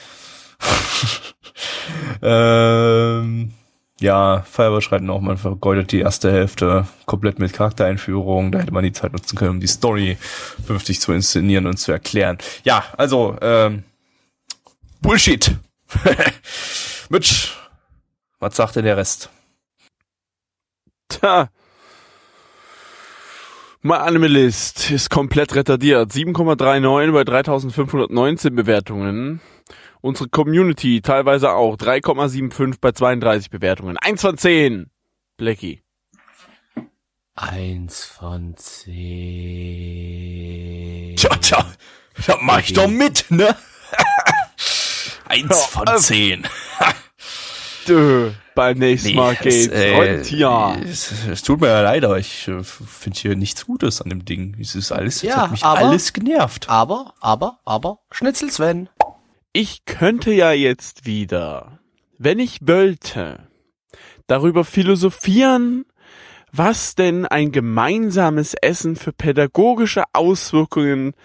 S3: [LAUGHS] ähm, ja, Fireball schreibt noch, man vergeudet die erste Hälfte komplett mit Charaktereinführung. Da hätte man die Zeit nutzen können, um die Story vernünftig zu inszenieren und zu erklären. Ja, also, ähm, Bullshit. [LAUGHS] Mitch, was sagt denn der Rest?
S4: Tja. My Animalist ist komplett retardiert. 7,39 bei 3519 Bewertungen. Unsere Community teilweise auch. 3,75 bei 32 Bewertungen. 1 von 10. Blackie.
S1: Eins von zehn.
S3: Tja, tja, da mach ich doch mit, ne? [LAUGHS] Eins von zehn. [LAUGHS]
S4: Dö, beim nächsten Mal
S3: es,
S4: geht's.
S3: äh,
S4: Und ja.
S3: Es, es tut mir ja leid, aber ich äh, finde hier nichts Gutes an dem Ding. Es ist alles, es
S1: Ja,
S3: hat mich
S1: aber-
S3: alles genervt.
S1: Aber, aber, aber, Schnitzel Sven.
S4: Ich könnte ja jetzt wieder, wenn ich wollte, darüber philosophieren, was denn ein gemeinsames Essen für pädagogische Auswirkungen äh,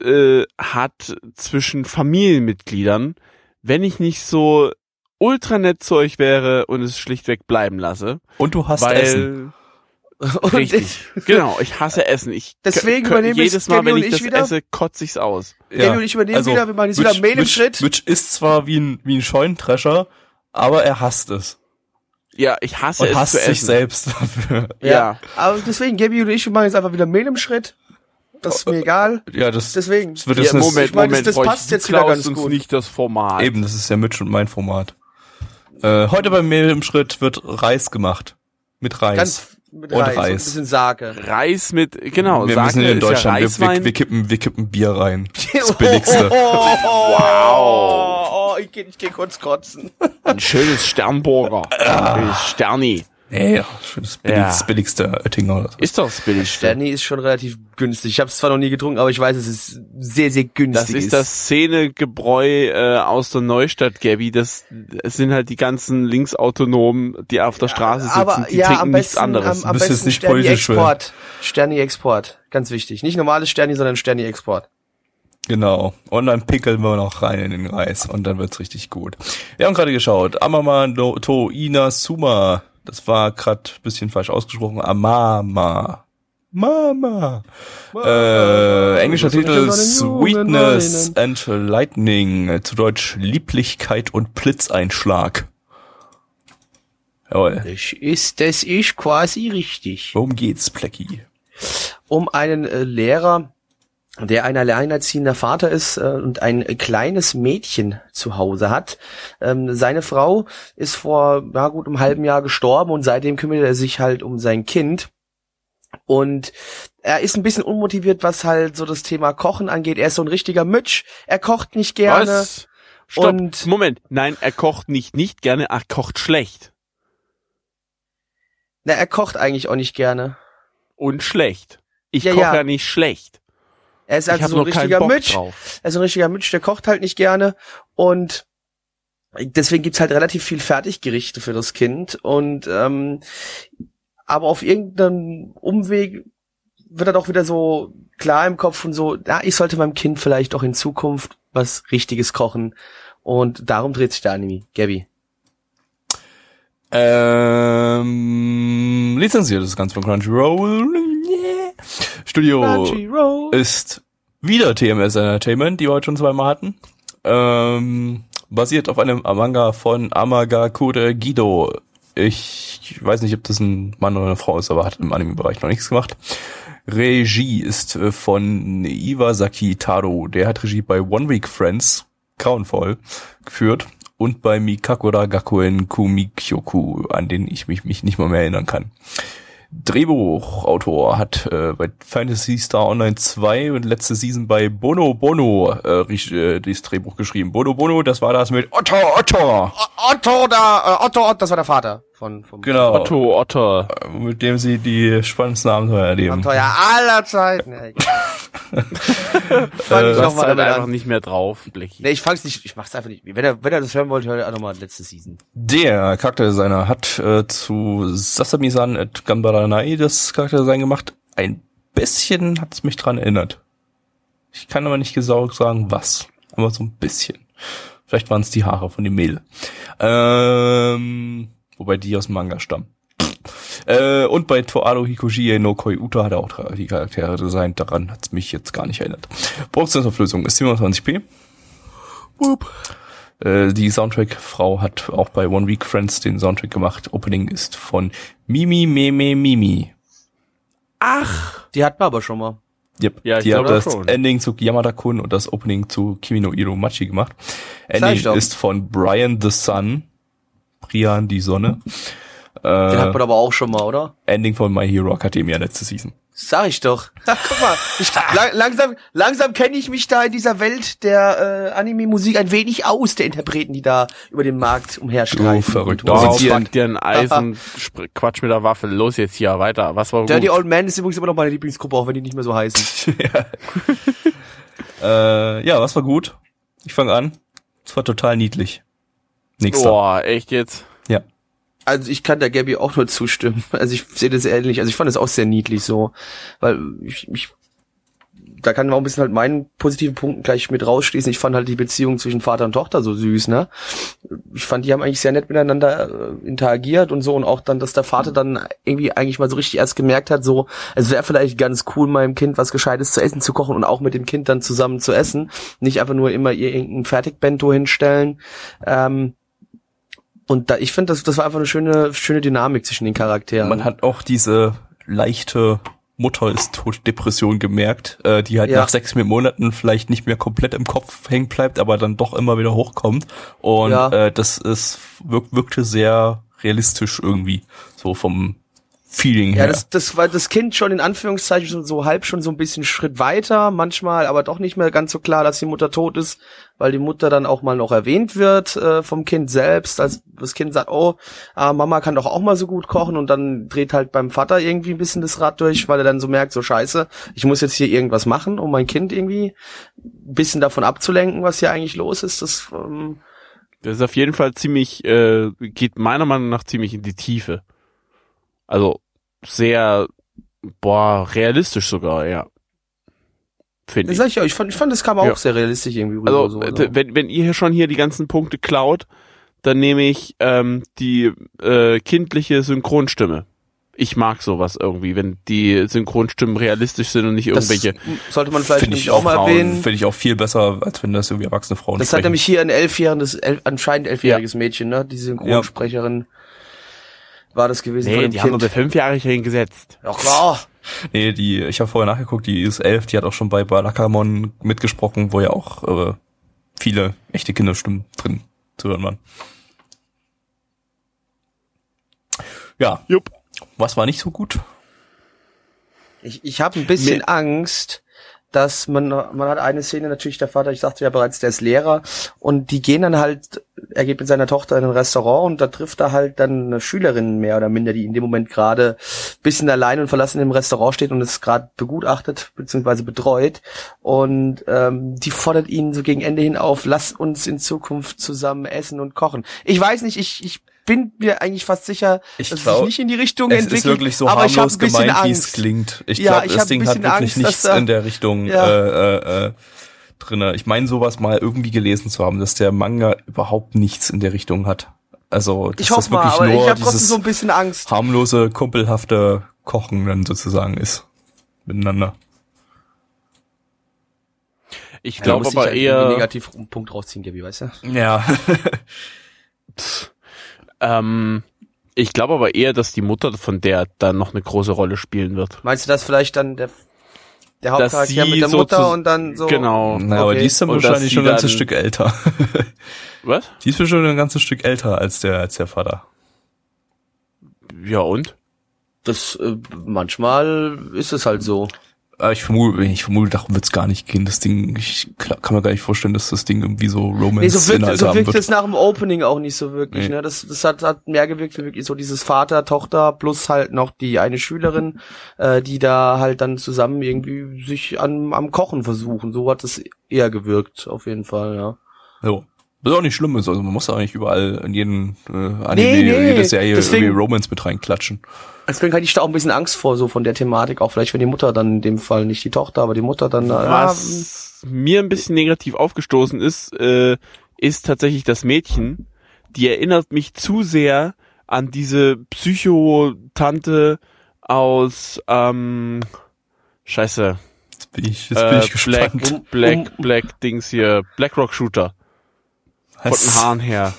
S4: hat zwischen Familienmitgliedern, wenn ich nicht so ultra nett zu euch wäre und es schlichtweg bleiben lasse.
S3: Und du hast
S4: weil
S3: Essen. [LAUGHS]
S1: Und
S4: Richtig. [LAUGHS] genau, ich hasse Essen. Ich
S1: Deswegen übernehme ich
S4: jedes Mal, wenn
S1: und
S4: ich
S1: ich
S4: das
S1: wieder.
S4: esse, kotze ich's aus.
S1: Ja. und ich übernehme wieder, wir machen jetzt wieder Mail im
S3: Mitch,
S1: Schritt.
S3: Mitch ist zwar wie ein, wie ein Scheunendrescher, aber er hasst es.
S4: Ja, ich hasse
S3: Und
S4: es
S3: hasst
S4: zu
S3: sich
S4: essen.
S3: selbst dafür.
S4: Ja.
S1: Aber deswegen, Gabi und ich, wir machen jetzt einfach wieder Mail im Schritt. Das ist mir egal.
S3: Ja, das,
S1: Deswegen.
S3: das wird
S4: Ja,
S3: jetzt eine-
S4: Moment,
S1: ich meine, das-
S4: Moment,
S1: das
S4: Freund,
S1: passt jetzt wieder ganz
S4: uns
S1: gut.
S4: nicht das Format.
S3: Eben, das ist ja Mitch und mein Format. Äh, heute beim Mail im Schritt wird Reis gemacht. Mit Reis.
S1: Ganz mit
S3: Und
S1: Reis. und Ein
S3: Reis.
S1: bisschen Sake.
S4: Reis mit, genau,
S3: wir
S4: Sake
S3: müssen hier in
S4: ist ja
S3: Deutschland, wir, wir, wir, kippen, wir kippen Bier rein. [LAUGHS] Das Billigste.
S1: wow. Oh, ich geh, ich geh kurz kotzen.
S4: Ein schönes Sternburger.
S3: Ah.
S4: Sterni.
S3: Nee, ja, das, billig,
S4: Ja.
S3: das billigste Oettinger. Oder so.
S4: Ist doch das billigste.
S1: Sterni ist schon relativ günstig. Ich habe es zwar noch nie getrunken, aber ich weiß, es ist sehr, sehr günstig.
S4: Das ist das Szenegebräu äh, aus der Neustadt, Gabby. Das, es sind halt die ganzen Linksautonomen, die auf der Straße sitzen.
S1: aber
S4: die
S1: ja,
S4: trinken
S1: am
S4: nichts
S1: besten,
S4: anderes.
S1: am, am
S3: bist jetzt
S1: besten
S3: nicht
S1: Sterni
S3: politisch,
S1: Export. Sterni Export. Ganz wichtig. Nicht normales Sterni, sondern Sterni Export.
S3: Genau. Und dann pickeln wir noch rein in den Reis und dann wird's richtig gut. Wir haben gerade geschaut. Amama no to Ina Suma. Das war gerade bisschen falsch ausgesprochen. Amama. Mama. Äh, englischer Titel Sweetness and Lightning. Zu Deutsch Lieblichkeit und Blitzeinschlag. Jawohl.
S1: Das ist, das ist quasi richtig.
S3: Worum geht's, Plecki?
S1: um einen äh, Lehrer, der ein alleinerziehender Vater ist äh, und ein kleines Mädchen zu Hause hat. Ähm, seine Frau ist vor ja, gut einem halben Jahr gestorben und seitdem kümmert er sich halt um sein Kind. Und er ist ein bisschen unmotiviert, was halt so das Thema Kochen angeht. Er ist so ein richtiger Mütsch. Er kocht nicht gerne.
S4: Was? Stopp.
S1: Und-
S4: Moment. Nein, er kocht nicht nicht gerne, er kocht schlecht.
S1: Na, er kocht eigentlich auch nicht gerne.
S4: Und schlecht. Ich
S1: Ja,
S4: koche
S1: ja.
S4: ja. nicht schlecht.
S1: Er ist also so ein richtiger
S4: drauf.
S1: Er ist ein richtiger Mensch, der kocht halt nicht gerne und deswegen gibt's halt relativ viel Fertiggerichte für das Kind und ähm, aber auf irgendeinem Umweg wird er doch wieder so klar im Kopf und so, ja, ich sollte meinem Kind vielleicht auch in Zukunft was Richtiges kochen. Und darum dreht sich der Anime. Gabby.
S3: Ähm, lizenziert ist ganz von Crunchyroll. Yeah. Studio
S1: Crunchyroll.
S3: ist wieder TMS Entertainment, die wir heute schon zweimal hatten. Ähm, basiert auf einem Manga von Amagakure Gido. Ich weiß nicht, ob das ein Mann oder eine Frau ist, aber hat im Anime-Bereich noch nichts gemacht. Regie ist äh, von Iwasaki Taro. Der hat Regie bei One Week Friends, grauenvoll, geführt. Und bei Mikakura Gakuen Kumikyoku, an den ich mich, mich nicht mal mehr erinnern kann. Drehbuchautor hat äh, bei Fantasy Star Online 2 und letzte Season bei Bono Bono äh, äh, dieses Drehbuch geschrieben. Bono Bono, das war das mit Otto Otto,
S1: Otto da, äh, Otto, Otto, das war der Vater von, vom
S3: genau,
S4: Otto, Otto.
S3: äh, mit dem sie die spannendsten Abenteuer erleben.
S1: Abenteuer aller Zeiten. [LAUGHS] [LAUGHS] Fang ich
S4: hast
S1: noch mal
S4: halt einfach
S1: an.
S4: nicht mehr drauf, Blackie.
S1: Nee, ich fang's nicht, ich mach's einfach nicht. Wenn er, wenn er das hören wollte, hört er nochmal letzte Season.
S3: Der Charakterdesigner hat äh, zu Sasami-san at Gambaranai das Charakterdesign gemacht. Ein bisschen hat's mich dran erinnert. Ich kann aber nicht genau sagen, was. Aber so ein bisschen. Vielleicht waren es die Haare von dem Mädel. Ähm, wobei die aus dem Manga stammen. Äh, und bei Toado Hikojie no Koi Uta hat er auch die Charaktere designt. Daran hat's mich jetzt gar nicht erinnert. Produktionsauflösung ist 27p. Äh, die Soundtrack-Frau hat auch bei One Week Friends den Soundtrack gemacht. Opening ist von Mimi Meme Mimi.
S1: Die hatten wir aber schon mal.
S3: Yep.
S4: Ja,
S3: die hat das
S4: schon.
S3: Ending zu Yamada-kun und das Opening zu Kimi no Iro Machi gemacht. Ending ist von Brian the Sun. Brian die Sonne.
S1: Den
S3: Äh,
S1: hat man aber auch schon mal, oder?
S3: Ending von My Hero Academia letzte Season.
S1: Sag ich doch. [LAUGHS] Ha, guck mal, ich, lang, langsam, langsam kenne ich mich da in dieser Welt der äh, Anime-Musik ein wenig aus, der Interpreten, die da über den Markt umherstreifen.
S3: Du verrückt.
S1: musizieren.
S4: pack dir ein [LAUGHS] Eisen, Quatsch mit der Waffe. Los jetzt hier, weiter. Was war
S1: Dirty
S4: gut?
S1: Old Man ist übrigens immer noch meine Lieblingsgruppe, auch wenn die nicht mehr so heißen. [LAUGHS]
S3: Äh, ja, was war gut? Ich fange an. Es war total niedlich. Nächster.
S4: Boah, echt jetzt?
S1: Also ich kann der Gabby auch nur zustimmen. [LAUGHS] Also ich sehe das ähnlich. Also ich fand es auch sehr niedlich so, weil ich, ich da kann man auch ein bisschen halt meinen positiven Punkten gleich mit rausschließen. Ich fand halt die Beziehung zwischen Vater und Tochter so süß, ne? Ich fand, die haben eigentlich sehr nett miteinander äh, interagiert und so und auch dann, dass der Vater dann irgendwie eigentlich mal so richtig erst gemerkt hat, so, es wäre vielleicht ganz cool, meinem Kind was Gescheites zu essen zu kochen und auch mit dem Kind dann zusammen zu essen. Nicht einfach nur immer ihr irgendein Fertigbento hinstellen. Ähm, und da, ich finde, das, das war einfach eine schöne, schöne Dynamik zwischen den Charakteren.
S3: Man hat auch diese leichte Mutter ist tot Depression gemerkt, äh, die halt
S1: Ja.
S3: nach sechs Monaten vielleicht nicht mehr komplett im Kopf hängen bleibt, aber dann doch immer wieder hochkommt. Und
S1: Ja.
S3: äh, das ist wirk wirkte sehr realistisch irgendwie, so vom Feeling
S1: Ja,
S3: her.
S1: das, das war das Kind schon in Anführungszeichen so, so halb schon so ein bisschen Schritt weiter, manchmal aber doch nicht mehr ganz so klar, dass die Mutter tot ist, weil die Mutter dann auch mal noch erwähnt wird äh, vom Kind selbst, als das Kind sagt, oh, ah, Mama kann doch auch mal so gut kochen und dann dreht halt beim Vater irgendwie ein bisschen das Rad durch, weil er dann so merkt, so scheiße, ich muss jetzt hier irgendwas machen, um mein Kind irgendwie ein bisschen davon abzulenken, was hier eigentlich los ist. Das ähm,
S4: Das ist auf jeden Fall ziemlich, äh, geht meiner Meinung nach ziemlich in die Tiefe. Also sehr, boah, realistisch sogar, ja. Finde
S1: das
S4: ich.
S1: sag ich ja, ich fand, ich fand, das kam auch
S4: Ja.
S1: sehr realistisch irgendwie rüber.
S4: Also,
S1: so, so.
S4: wenn, wenn ihr hier schon hier die ganzen Punkte klaut, dann nehme ich ähm, die äh, kindliche Synchronstimme. Ich mag sowas irgendwie, wenn die Synchronstimmen realistisch sind und nicht
S1: Das
S4: irgendwelche.
S1: sollte man vielleicht
S3: ich
S1: auch
S3: auch,
S1: mal
S3: Frauen-
S1: erwähnen.
S3: Finde ich auch viel besser, als wenn das irgendwie erwachsene Frauen
S1: Das hat
S3: sprechen.
S1: nämlich hier ein elfjähriges, elf, anscheinend elfjähriges Mädchen, ne? Die Synchronsprecherin war das gewesen von
S4: Nee,
S1: dem
S4: die haben
S1: Kind.
S4: unter Fünfjährigen gesetzt.
S1: Ja klar.
S3: Nee, die, ich habe vorher nachgeguckt, die ist elf, die hat auch schon bei Balakamon mitgesprochen, wo ja auch äh, viele echte Kinderstimmen drin zu hören waren. Ja,
S4: Jupp.
S3: was war nicht so gut?
S1: Ich, ich habe ein bisschen
S4: Mir-
S1: Angst, dass man, man hat eine Szene natürlich, der Vater, ich sagte ja bereits, der ist Lehrer und die gehen dann halt, er geht mit seiner Tochter in ein Restaurant und da trifft er halt dann eine Schülerin mehr oder minder, die in dem Moment gerade bisschen allein und verlassen im Restaurant steht und es gerade begutachtet bzw. betreut und ähm, die fordert ihn so gegen Ende hin auf, lass uns in Zukunft zusammen essen und kochen. Ich weiß nicht, ich, ich bin mir eigentlich fast sicher,
S3: Ich
S1: dass es
S3: glaub,
S1: sich nicht in die Richtung
S3: Es
S1: entwickelt.
S3: ist wirklich so
S1: aber
S3: harmlos gemeint, wie es klingt. Ich
S1: Ja,
S3: glaube, das Ding hat wirklich
S1: Angst,
S3: nichts
S1: da-
S3: in der Richtung
S1: Ja.
S3: äh, äh, äh, drinne. Ich meine, sowas mal irgendwie gelesen zu haben, dass der Manga überhaupt nichts in der Richtung hat. Also, dass
S1: Ich
S3: das
S1: hoffe mal,
S3: wirklich
S1: aber
S3: nur
S1: ich habe trotzdem
S3: dieses
S1: so ein bisschen Angst.
S3: harmlose, kumpelhafte Kochen dann sozusagen ist. Miteinander.
S4: Ich glaube aber eher,
S1: negativ einen Punkt rausziehen, Gabi, weißt du?
S3: Ja. [LAUGHS]
S4: ähm, ich glaube aber eher, dass die Mutter von der dann noch eine große Rolle spielen wird.
S1: Meinst du das vielleicht dann der, der
S4: Dass
S1: Hauptcharakter mit der
S4: so
S1: Mutter
S4: zu-
S1: und dann so?
S4: Genau.
S3: Na, aber
S1: Okay.
S3: die ist dann
S4: Und dass
S3: wahrscheinlich schon ein ganzes Stück älter. [LAUGHS]
S4: Was?
S3: die ist schon ein ganzes Stück älter als der, als der Vater.
S4: Ja und?
S1: Das, äh, manchmal ist es halt so.
S3: Aber ich vermute, ich vermute, darum wird's gar nicht gehen. Das Ding, ich kann mir gar nicht vorstellen, dass das Ding irgendwie so
S1: Nee, so wirkt,
S3: Romance-Inhalte
S1: so wirkt es nach dem Opening auch nicht so wirklich,
S3: Nee.
S1: ne? Das, das hat, hat mehr gewirkt wie wirklich so dieses Vater, Tochter plus halt noch die eine Schülerin, äh, die da halt dann zusammen irgendwie sich an, am Kochen versuchen. So hat es eher gewirkt, auf jeden Fall, ja.
S3: So. Was auch nicht schlimm ist, also man muss auch nicht überall in jeden äh, Anime,
S1: Nee, nee,
S3: jede Serie
S1: deswegen-
S3: irgendwie Romance mit reinklatschen.
S1: Deswegen hatte ich da auch ein bisschen Angst vor, so von der Thematik, auch vielleicht wenn die Mutter dann in dem Fall nicht die Tochter, aber die Mutter dann, ja,
S4: Was mir ein bisschen negativ aufgestoßen ist, äh, ist tatsächlich das Mädchen. Die erinnert mich zu sehr an diese Psychotante aus, ähm, Scheiße,
S3: Jetzt bin ich, jetzt bin
S4: äh,
S3: ich gespannt.
S4: Black, Black, Black Dings hier, Blackrock Shooter. Von den Haaren her.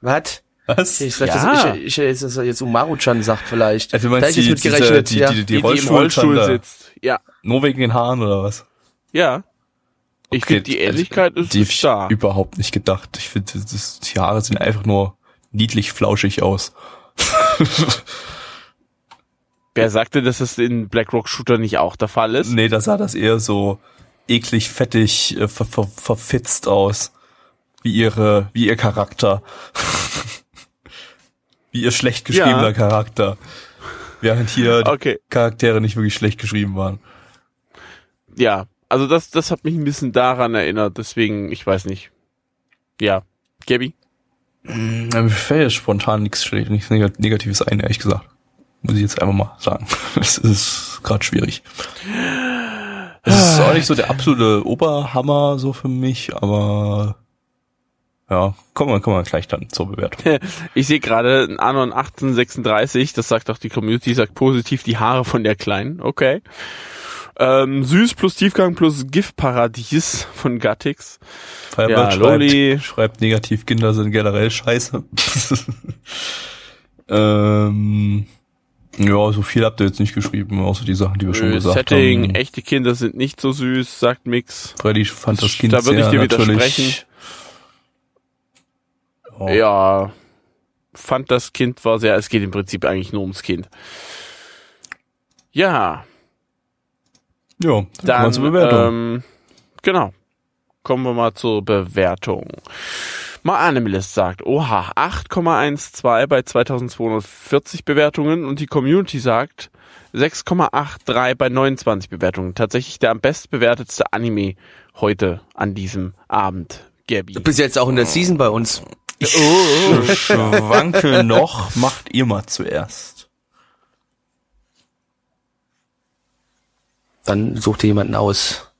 S1: was?
S3: Was?
S1: Ich, vielleicht
S4: Ja.
S1: das, ich, ich, jetzt, dass er jetzt Umaru-chan sagt vielleicht.
S3: Also du
S1: da
S3: meinst
S1: ich
S3: die,
S1: mit gerechnet,
S3: die,
S1: ja.
S3: die, die,
S4: Die, die im
S3: Rollstuhl,
S4: Rollstuhl sitzt. Ja,
S3: Nur wegen den Haaren oder was?
S4: ja. Ich
S3: Okay,
S4: finde, die
S3: also,
S4: Ähnlichkeit ist,
S3: Die
S4: ist
S3: ich
S4: da.
S3: überhaupt nicht gedacht. Ich finde, das- das- die Haare sehen einfach nur niedlich flauschig aus. [LAUGHS]
S4: Wer sagte, dass es in Blackrock Shooter nicht auch der Fall ist?
S3: Nee, da sah das eher so eklig, fettig, äh, ver, ver, verfitzt aus. Wie ihre, wie ihr Charakter. [LAUGHS] wie ihr schlecht geschriebener
S4: Ja.
S3: Charakter. Während hier die
S4: Okay.
S3: Charaktere nicht wirklich schlecht geschrieben waren.
S4: Ja, also das, das hat mich ein bisschen daran erinnert, deswegen, ich weiß nicht. Ja. Gabby?
S3: Ja, Mir fällt jetzt spontan nichts, schle- nichts Neg- Negatives ein, ehrlich gesagt. Muss ich jetzt einfach mal sagen. [LAUGHS] Das ist gerade schwierig. Es ist auch nicht so der absolute Oberhammer so für mich, aber ja, kommen wir, kommen wir gleich dann zur Bewertung. [LAUGHS]
S4: Ich sehe gerade ein Anon 1836, das sagt auch die Community, sagt positiv die Haare von der Kleinen. Okay. Ähm, süß plus Tiefgang plus Giftparadies von Gattix.
S3: Firebird
S4: Ja, Loli.
S3: schreibt, schreibt negativ, Kinder sind generell scheiße. [LAUGHS] ähm, ja, so viel habt ihr jetzt nicht geschrieben, außer die Sachen, die wir schon
S4: Äh,
S3: gesagt
S4: Setting,
S3: haben.
S4: echte Kinder sind nicht so süß, sagt Mix.
S3: Freddy fand das
S4: Da
S3: Kind
S4: würde ich dir
S3: natürlich.
S4: widersprechen.
S3: Oh.
S4: Ja, fand das Kind war sehr, es geht im Prinzip eigentlich nur ums Kind. Ja,
S3: Ja, dann, kommen wir
S4: dann,
S3: zur Bewertung.
S4: ähm, genau. Kommen wir mal zur Bewertung. Mal Animalist sagt, oha, 8,12 bei 2240 Bewertungen und die Community sagt 6,83 bei 29 Bewertungen. Tatsächlich der am bestbewertetste Anime heute an diesem Abend. Gabi.
S1: Du bist jetzt auch in der Season bei uns.
S3: Ich schwanke noch, macht ihr mal zuerst.
S1: Dann such dir jemanden aus.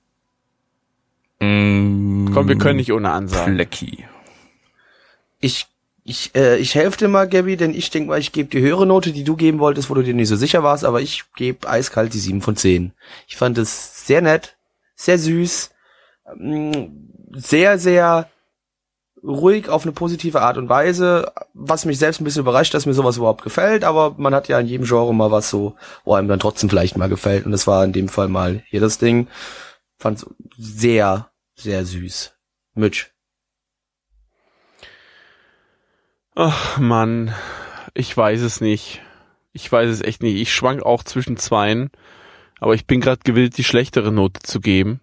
S3: Mm,
S4: Komm, wir können nicht ohne Ansagen.
S3: Flecki.
S1: Ich, ich, äh, ich helfe dir mal, Gabby, denn ich denke mal, ich gebe die höhere Note, die du geben wolltest, wo du dir nicht so sicher warst, aber ich gebe eiskalt die 7 von 10. Ich fand es sehr nett, sehr süß, ähm, sehr, sehr ruhig auf eine positive Art und Weise, was mich selbst ein bisschen überrascht, dass mir sowas überhaupt gefällt, aber man hat ja in jedem Genre mal was so, wo einem dann trotzdem vielleicht mal gefällt und das war in dem Fall mal hier das Ding. Fand sehr, sehr süß. Mitch.
S4: Ach Mann, ich weiß es nicht. Ich weiß es echt nicht. Ich schwank auch zwischen zweien, aber ich bin gerade gewillt, die schlechtere Note zu geben.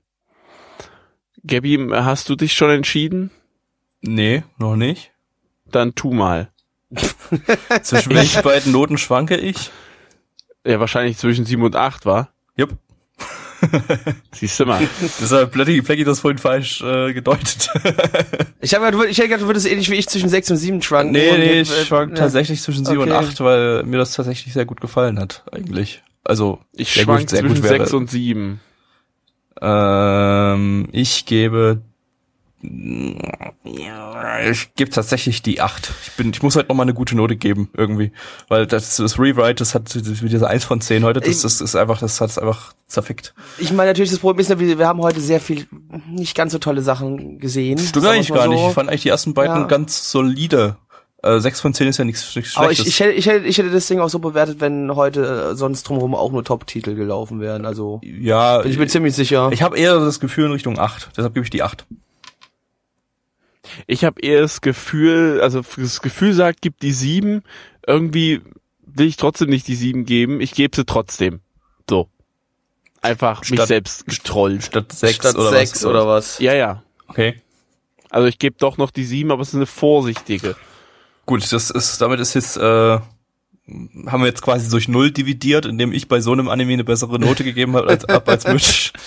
S4: Gabby, hast du dich schon entschieden?
S3: Nee, noch nicht.
S4: Dann tu mal. [LAUGHS]
S3: Zwischen welchen beiden Noten schwanke ich?
S4: Ja, wahrscheinlich zwischen sieben und acht, war.
S3: Jupp. [LAUGHS]
S4: Siehst du mal.
S3: Deshalb Blackie, Blackie das vorhin falsch äh, gedeutet. [LAUGHS]
S1: Ich habe gedacht, ich hätte gedacht, du würdest ähnlich wie ich zwischen 6 und 7 schwanken.
S3: nee,
S1: und
S3: nee, ich
S1: äh,
S3: schwank
S1: ja.
S3: tatsächlich zwischen 7 und
S1: Okay.
S3: 8, weil mir das tatsächlich sehr gut gefallen hat, eigentlich. Also,
S4: Ich schwank
S3: gut, sehr
S4: zwischen sechs und sieben.
S3: Ähm, ich gebe ja, ich gebe tatsächlich die 8. Ich bin, ich muss halt noch mal eine gute Note geben, irgendwie. Weil das, das Rewrite, das hat wie diese 1 von 10 heute, das, das ist einfach, das hat's einfach zerfickt.
S1: Ich meine, natürlich, das Problem ist, wir, wir haben heute sehr viel nicht ganz so tolle Sachen gesehen.
S3: Stimmt eigentlich gar
S1: so.
S3: nicht. Ich fand eigentlich die ersten beiden
S1: Ja.
S3: ganz solide. Äh, 6 von 10 ist ja nichts, nichts
S1: Aber ich,
S3: Schlechtes.
S1: ich, hätte, ich, hätte, ich hätte das Ding auch so bewertet, wenn heute äh, sonst drumherum auch nur Top-Titel gelaufen wären. Also
S3: ja,
S1: bin ich mir ziemlich sicher.
S3: ich habe eher das Gefühl in Richtung 8. Deshalb gebe ich die 8.
S4: Ich habe eher das Gefühl, also das Gefühl sagt, gib die sieben. Irgendwie will ich trotzdem nicht die sieben geben. Ich gebe sie trotzdem. So. Einfach mich
S3: Statt-
S4: selbst getrollt.
S3: Statt 6
S1: Statt
S3: oder
S1: sechs
S3: was?
S1: oder was.
S4: Ja, ja.
S3: Okay.
S4: Also ich gebe doch noch die sieben, aber es ist eine vorsichtige.
S3: Gut, das ist, damit ist jetzt, äh, haben wir jetzt quasi durch Null dividiert, indem ich bei so einem Anime eine bessere Note gegeben habe als, ab als Mitch. [LAUGHS]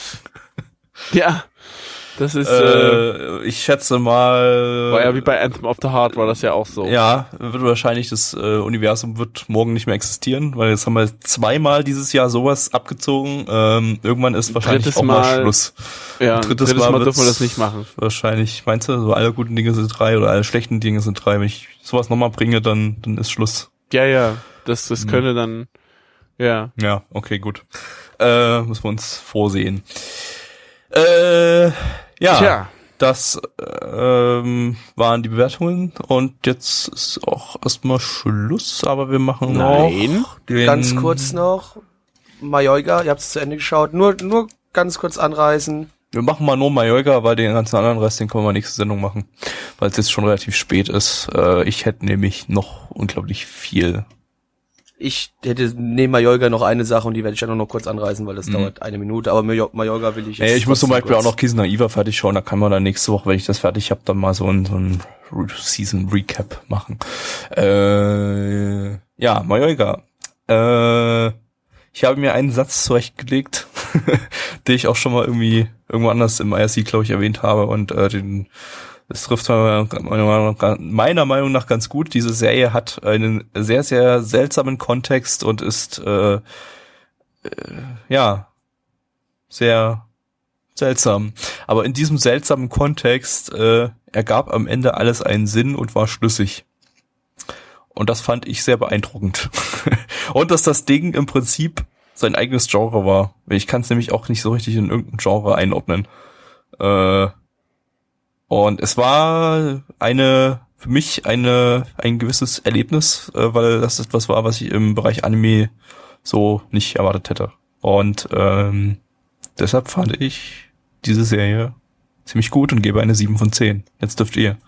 S4: Ja. Das ist, äh,
S3: äh, ich schätze mal.
S4: war ja wie bei Anthem of the Heart, war das ja auch so.
S3: Ja, wird wahrscheinlich das äh, Universum wird morgen nicht mehr existieren, weil jetzt haben wir zweimal dieses Jahr sowas abgezogen. Ähm, irgendwann ist wahrscheinlich
S4: Drittes
S3: auch mal,
S4: Mal-
S3: Schluss.
S4: ja
S3: drittes
S4: drittes Mal,
S3: Mal
S4: dürfen wir das nicht machen.
S3: Wahrscheinlich, meinst du, so alle guten Dinge sind drei oder alle schlechten Dinge sind drei. Wenn ich sowas nochmal bringe, dann, dann ist Schluss.
S4: Ja, ja. Das, das
S3: Hm.
S4: könnte dann, ja.
S3: Ja, okay, gut. Äh, müssen wir uns vorsehen. Äh, ja.
S4: Tja.
S3: Das ähm, waren die Bewertungen und jetzt ist auch erstmal Schluss, aber wir machen
S4: Nein.
S3: noch den
S1: Ganz kurz noch. Majoiga, ihr habt es zu Ende geschaut. Nur, nur ganz kurz anreißen.
S3: Wir machen mal nur Mallorca, weil den ganzen anderen Rest, den können wir nächste Sendung machen, weil es jetzt schon relativ spät ist. Äh, ich hätte nämlich noch unglaublich viel.
S1: Ich hätte neben Mallorca noch eine Sache und die werde ich dann noch kurz anreißen, weil das
S3: Mhm.
S1: dauert eine Minute. Aber Mallorca will ich jetzt
S3: Ey, ich muss zum Beispiel auch
S1: kurz-
S3: noch Kiss Naiva fertig schauen, da kann man dann nächste Woche, wenn ich das fertig habe, dann mal so ein, so ein Season Recap machen. Äh, ja, Mallorca. Äh, ich habe mir einen Satz zurechtgelegt, [LAUGHS] den ich auch schon mal irgendwie irgendwo anders im IRC, glaube ich, erwähnt habe und äh, den das trifft meiner Meinung nach- meiner Meinung nach ganz gut. Diese Serie hat einen sehr, sehr seltsamen Kontext und ist äh, äh, ja sehr seltsam. Aber in diesem seltsamen Kontext äh, ergab am Ende alles einen Sinn und war schlüssig. Und das fand ich sehr beeindruckend. [LAUGHS] und dass das Ding im Prinzip sein eigenes Genre war. Ich kann es nämlich auch nicht so richtig in irgendein Genre einordnen. Äh, und es war eine, für mich eine, ein gewisses Erlebnis, äh, weil das etwas war, was ich im Bereich Anime so nicht erwartet hätte. Und ähm, deshalb fand ich diese Serie ziemlich gut und gebe eine 7 von 10. Jetzt dürft ihr.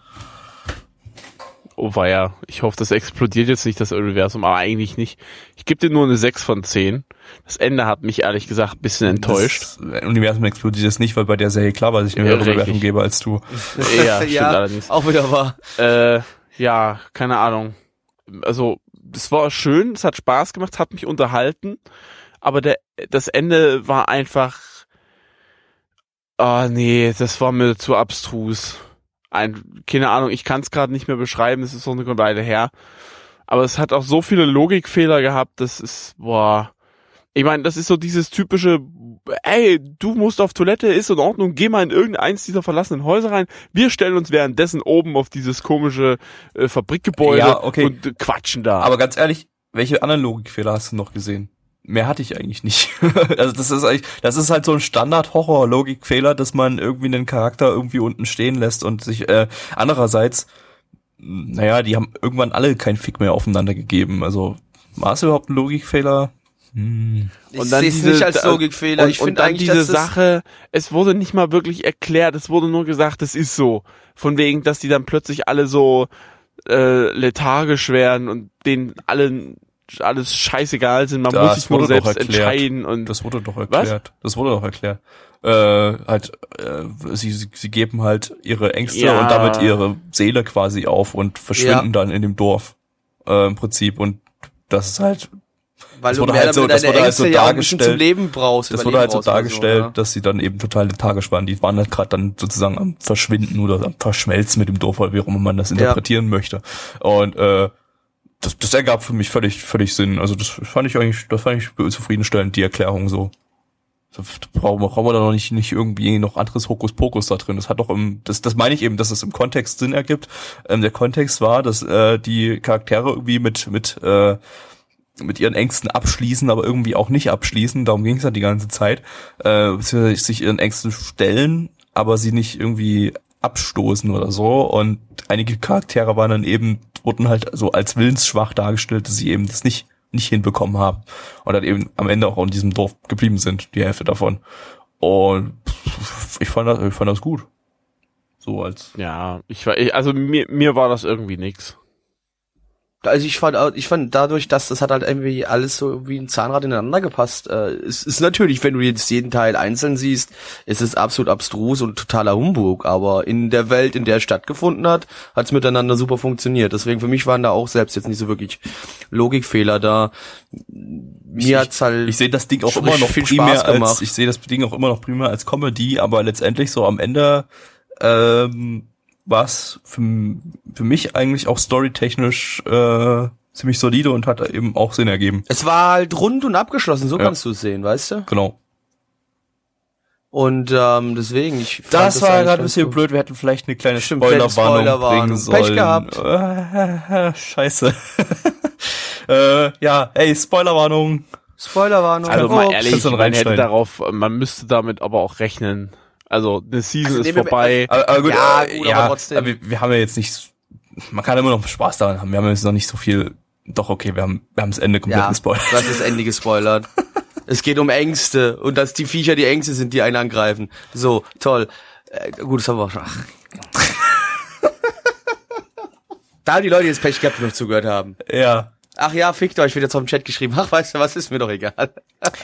S4: Oh weia, ich hoffe, das explodiert jetzt nicht, das Universum, aber eigentlich nicht. Ich gebe dir nur eine 6 von 10. Das Ende hat mich ehrlich gesagt ein bisschen enttäuscht.
S3: Das Universum explodiert jetzt nicht, weil bei der Serie klar war, dass ich eine
S4: Ja,
S3: höhere Bewertung gebe als du. [LAUGHS]
S4: Ja, stimmt [LAUGHS] allerdings.
S1: auch wieder wahr.
S4: Äh, ja, keine Ahnung. Also, es war schön, es hat Spaß gemacht, hat mich unterhalten, aber der, das Ende war einfach, ah nee, das war mir zu abstrus. Ein, keine Ahnung, ich kann es gerade nicht mehr beschreiben, es ist so eine Weile her. Aber es hat auch so viele Logikfehler gehabt, das ist, boah. Ich meine, das ist so dieses typische, ey, du musst auf Toilette, ist in Ordnung, geh mal in irgendeins dieser verlassenen Häuser rein. Wir stellen uns währenddessen oben auf dieses komische äh, Fabrikgebäude
S3: Ja, okay.
S4: und äh, quatschen da.
S3: Aber ganz ehrlich, welche anderen Logikfehler hast du noch gesehen? Mehr hatte ich eigentlich nicht. [LAUGHS] also das ist eigentlich, das ist halt so ein Standard-Horror-Logikfehler, dass man irgendwie einen Charakter irgendwie unten stehen lässt und sich äh, andererseits, naja, die haben irgendwann alle keinen Fick mehr aufeinander gegeben. Also war es überhaupt ein Logikfehler? Hm.
S1: Ich
S4: Und dann
S1: sehe es
S4: diese-
S1: nicht als Logikfehler.
S4: und,
S1: ich finde
S4: dann
S1: eigentlich,
S4: diese Sache, es wurde nicht mal wirklich erklärt, es wurde nur gesagt, es ist so. Von wegen, dass die dann plötzlich alle so äh, lethargisch werden und denen allen alles scheißegal sind. Man
S3: Das
S4: muss sich nur selbst entscheiden und
S3: Das wurde doch erklärt. Das wurde doch erklärt. Äh, halt, äh, sie, sie, sie geben halt ihre Ängste
S4: Ja.
S3: und damit ihre Seele quasi auf und verschwinden dann in dem Dorf. Äh, Im Prinzip. Und das ist halt
S1: Weil
S3: Das
S1: du
S3: wurde halt so- das wurde halt so
S1: ja bisschen zum
S3: dargestellt.
S1: Leben brauchst.
S3: Das wurde halt so dargestellt,
S1: ja.
S3: dass sie dann eben total lethargisch waren. Die waren halt gerade dann sozusagen am Verschwinden oder am Verschmelzen mit dem Dorf, oder wie auch immer man das interpretieren möchte. Und äh, das, das ergab für mich völlig, völlig Sinn. Also das fand ich eigentlich, das fand ich zufriedenstellend, die Erklärung so. Brauchen wir, brauchen wir da noch nicht, nicht irgendwie noch anderes Hokuspokus da drin. Das hat doch im, das, das meine ich eben, dass es im Kontext Sinn ergibt. Ähm, der Kontext war, dass äh, die Charaktere irgendwie mit, mit, äh, mit ihren Ängsten abschließen, aber irgendwie auch nicht abschließen. Darum ging es ja die ganze Zeit. Äh, sich ihren Ängsten stellen, aber sie nicht irgendwie abstoßen oder so. Und einige Charaktere waren dann eben, wurden halt so als willensschwach dargestellt, dass sie eben das nicht, nicht hinbekommen haben. Und dann eben am Ende auch in diesem Dorf geblieben sind, die Hälfte davon. Und ich fand das, ich fand das gut. So als
S4: Ja, ich war, also mir, mir war das irgendwie nix.
S1: Also ich fand, ich fand dadurch, dass das hat halt irgendwie alles so wie ein Zahnrad ineinander gepasst. Äh, es ist natürlich, wenn du jetzt jeden Teil einzeln siehst, ist es absolut abstrus und totaler Humbug. Aber in der Welt, in der es stattgefunden hat, hat es miteinander super funktioniert. Deswegen für mich waren da auch selbst jetzt nicht so wirklich Logikfehler da. Mir hat's halt.
S3: Ich sehe das Ding auch immer noch
S1: viel
S3: primär
S1: Spaß
S3: als
S1: gemacht.
S3: ich sehe das Ding auch immer noch primär als Comedy, aber letztendlich so am Ende ähm, war es für, für mich eigentlich auch storytechnisch äh, ziemlich solide und hat eben auch Sinn ergeben.
S1: es war halt rund und abgeschlossen. So
S3: Ja.
S1: kannst du es sehen, weißt du?
S3: Genau.
S1: Und ähm, deswegen, ich. fand
S3: Das, war gerade ein bisschen
S1: gut.
S3: blöd. Wir hätten vielleicht eine kleine Spoilerwarnung
S1: Spoilerwarnung.
S3: bringen sollen.
S1: Pech gehabt. [LAUGHS]
S3: Scheiße. [LAUGHS] äh, ja, ey, Spoilerwarnung.
S1: Spoilerwarnung.
S4: Also mal
S1: Ups.
S4: ehrlich, man hätte darauf, man müsste damit aber auch rechnen. Also eine Season
S1: Also
S4: ist vorbei.
S3: Aber, aber gut,
S1: Ja,
S3: äh,
S1: gut,
S3: ja,
S1: aber trotzdem.
S3: aber wir, wir haben ja jetzt nicht, man kann immer noch Spaß daran haben. Wir haben jetzt noch nicht so viel. Doch okay, wir haben, wir haben das Ende komplett
S1: Ja,
S3: gespoilert.
S1: das Ende gespoilert. es geht um Ängste und dass die Viecher die Ängste sind, die einen angreifen. So, toll. Äh, gut, das haben wir auch schon. Ach. [LAUGHS] da haben die Leute jetzt Pech gehabt, die noch zugehört haben.
S3: Ja.
S1: Ach ja, fickt euch, wird jetzt auf dem Chat geschrieben. Ach, weißt du, was ist mir doch egal.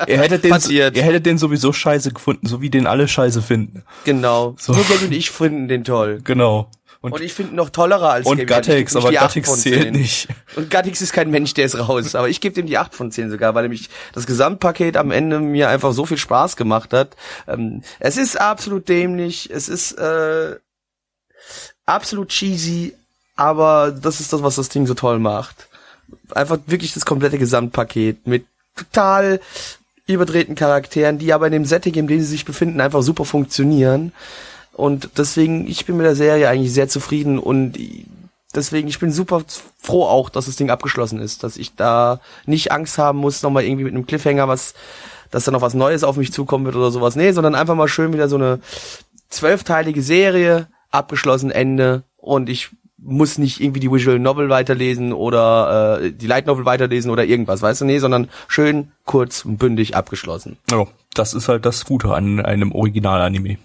S3: Ihr hättet den,
S1: Passiert.
S3: ihr hättet den sowieso scheiße gefunden, so wie den alle scheiße finden.
S1: Genau.
S3: So.
S1: Nur Gabby und ich finden den toll.
S3: Genau. Und,
S1: Und ich finde ihn noch tollerer als
S3: und
S1: Gabby.
S3: Gattix, aber Gattix zählt
S1: 10.
S3: nicht.
S1: Und Gattix ist kein Mensch, der ist raus. Aber ich gebe dem die 8 von 10 sogar, weil nämlich das Gesamtpaket am Ende mir einfach so viel Spaß gemacht hat. Ähm, es ist absolut dämlich, es ist äh, absolut cheesy, aber das ist das, was das Ding so toll macht. Einfach wirklich das komplette Gesamtpaket mit total überdrehten Charakteren, die aber in dem Setting, in dem sie sich befinden, einfach super funktionieren. Und deswegen, ich bin mit der Serie eigentlich sehr zufrieden und deswegen, ich bin super froh auch, dass das Ding abgeschlossen ist, dass ich da nicht Angst haben muss, nochmal irgendwie mit einem Cliffhanger was, dass da noch was Neues auf mich zukommen wird oder sowas. Nee, sondern einfach mal schön wieder so eine zwölfteilige Serie, abgeschlossen, Ende und ich muss nicht irgendwie die Visual Novel weiterlesen oder äh, die Light Novel weiterlesen oder irgendwas, weißt du? Nee, sondern schön, kurz und bündig abgeschlossen.
S3: Ja, das ist halt das Gute an einem Original-Anime.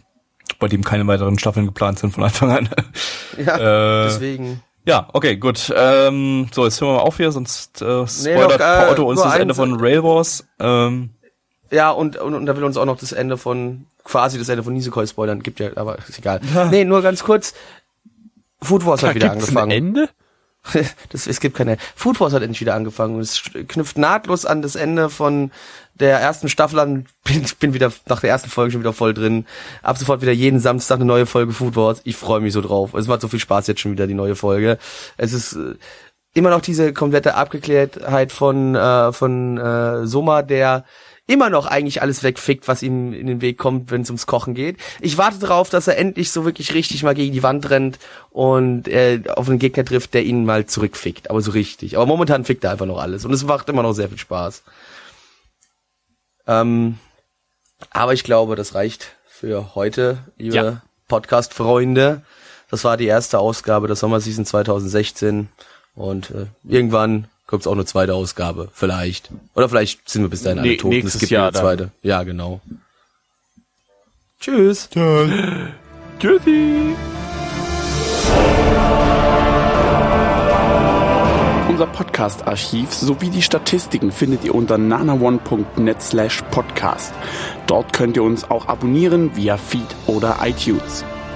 S3: Bei dem keine weiteren Staffeln geplant sind von Anfang an. [LAUGHS]
S1: Ja,
S3: Äh,
S1: deswegen.
S3: Ja, okay, gut. Ähm, so, jetzt hören wir mal auf hier, sonst äh, spoilert
S1: äh,
S3: Otto uns
S1: nur
S3: das Ende von Rail Wars. Ähm,
S1: Ja, und, und, und da will uns auch noch das Ende von, quasi das Ende von Nisekoi spoilern, gibt ja, aber ist egal. [LAUGHS] Nee, nur ganz kurz. Food Wars hat
S4: Da
S1: wieder
S4: gibt's ein
S1: angefangen.
S4: Ende? [LAUGHS]
S1: das, es gibt keine. Food Wars hat endlich wieder angefangen und es knüpft nahtlos an das Ende von der ersten Staffel an. [LAUGHS] Bin, bin wieder nach der ersten Folge schon wieder voll drin. Ab sofort wieder jeden Samstag eine neue Folge Food Wars. Ich freue mich so drauf. Es macht so viel Spaß jetzt schon wieder die neue Folge. Es ist äh, immer noch diese komplette Abgeklärtheit von äh, von äh, Soma, der immer noch eigentlich alles wegfickt, was ihm in den Weg kommt, wenn es ums Kochen geht. Ich warte darauf, dass er endlich so wirklich richtig mal gegen die Wand rennt und äh, auf einen Gegner trifft, der ihn mal zurückfickt. Aber so richtig. Aber momentan fickt er einfach noch alles. Und es macht immer noch sehr viel Spaß. Ähm, aber ich glaube, das reicht für heute, liebe
S4: Ja.
S1: Podcast-Freunde. Das war die erste Ausgabe der Sommerseason 2016. Und äh, irgendwann gibt's auch eine zweite Ausgabe. Vielleicht. Oder vielleicht sind wir bis dahin alle
S4: Nee,
S1: tot. es gibt
S4: Jahr
S1: eine zweite. Ja, genau. Tschüss.
S4: Tschüssi. Unser Podcast-Archiv sowie die Statistiken findet ihr unter nanaone.net slash podcast. Dort könnt ihr uns auch abonnieren via Feed oder iTunes.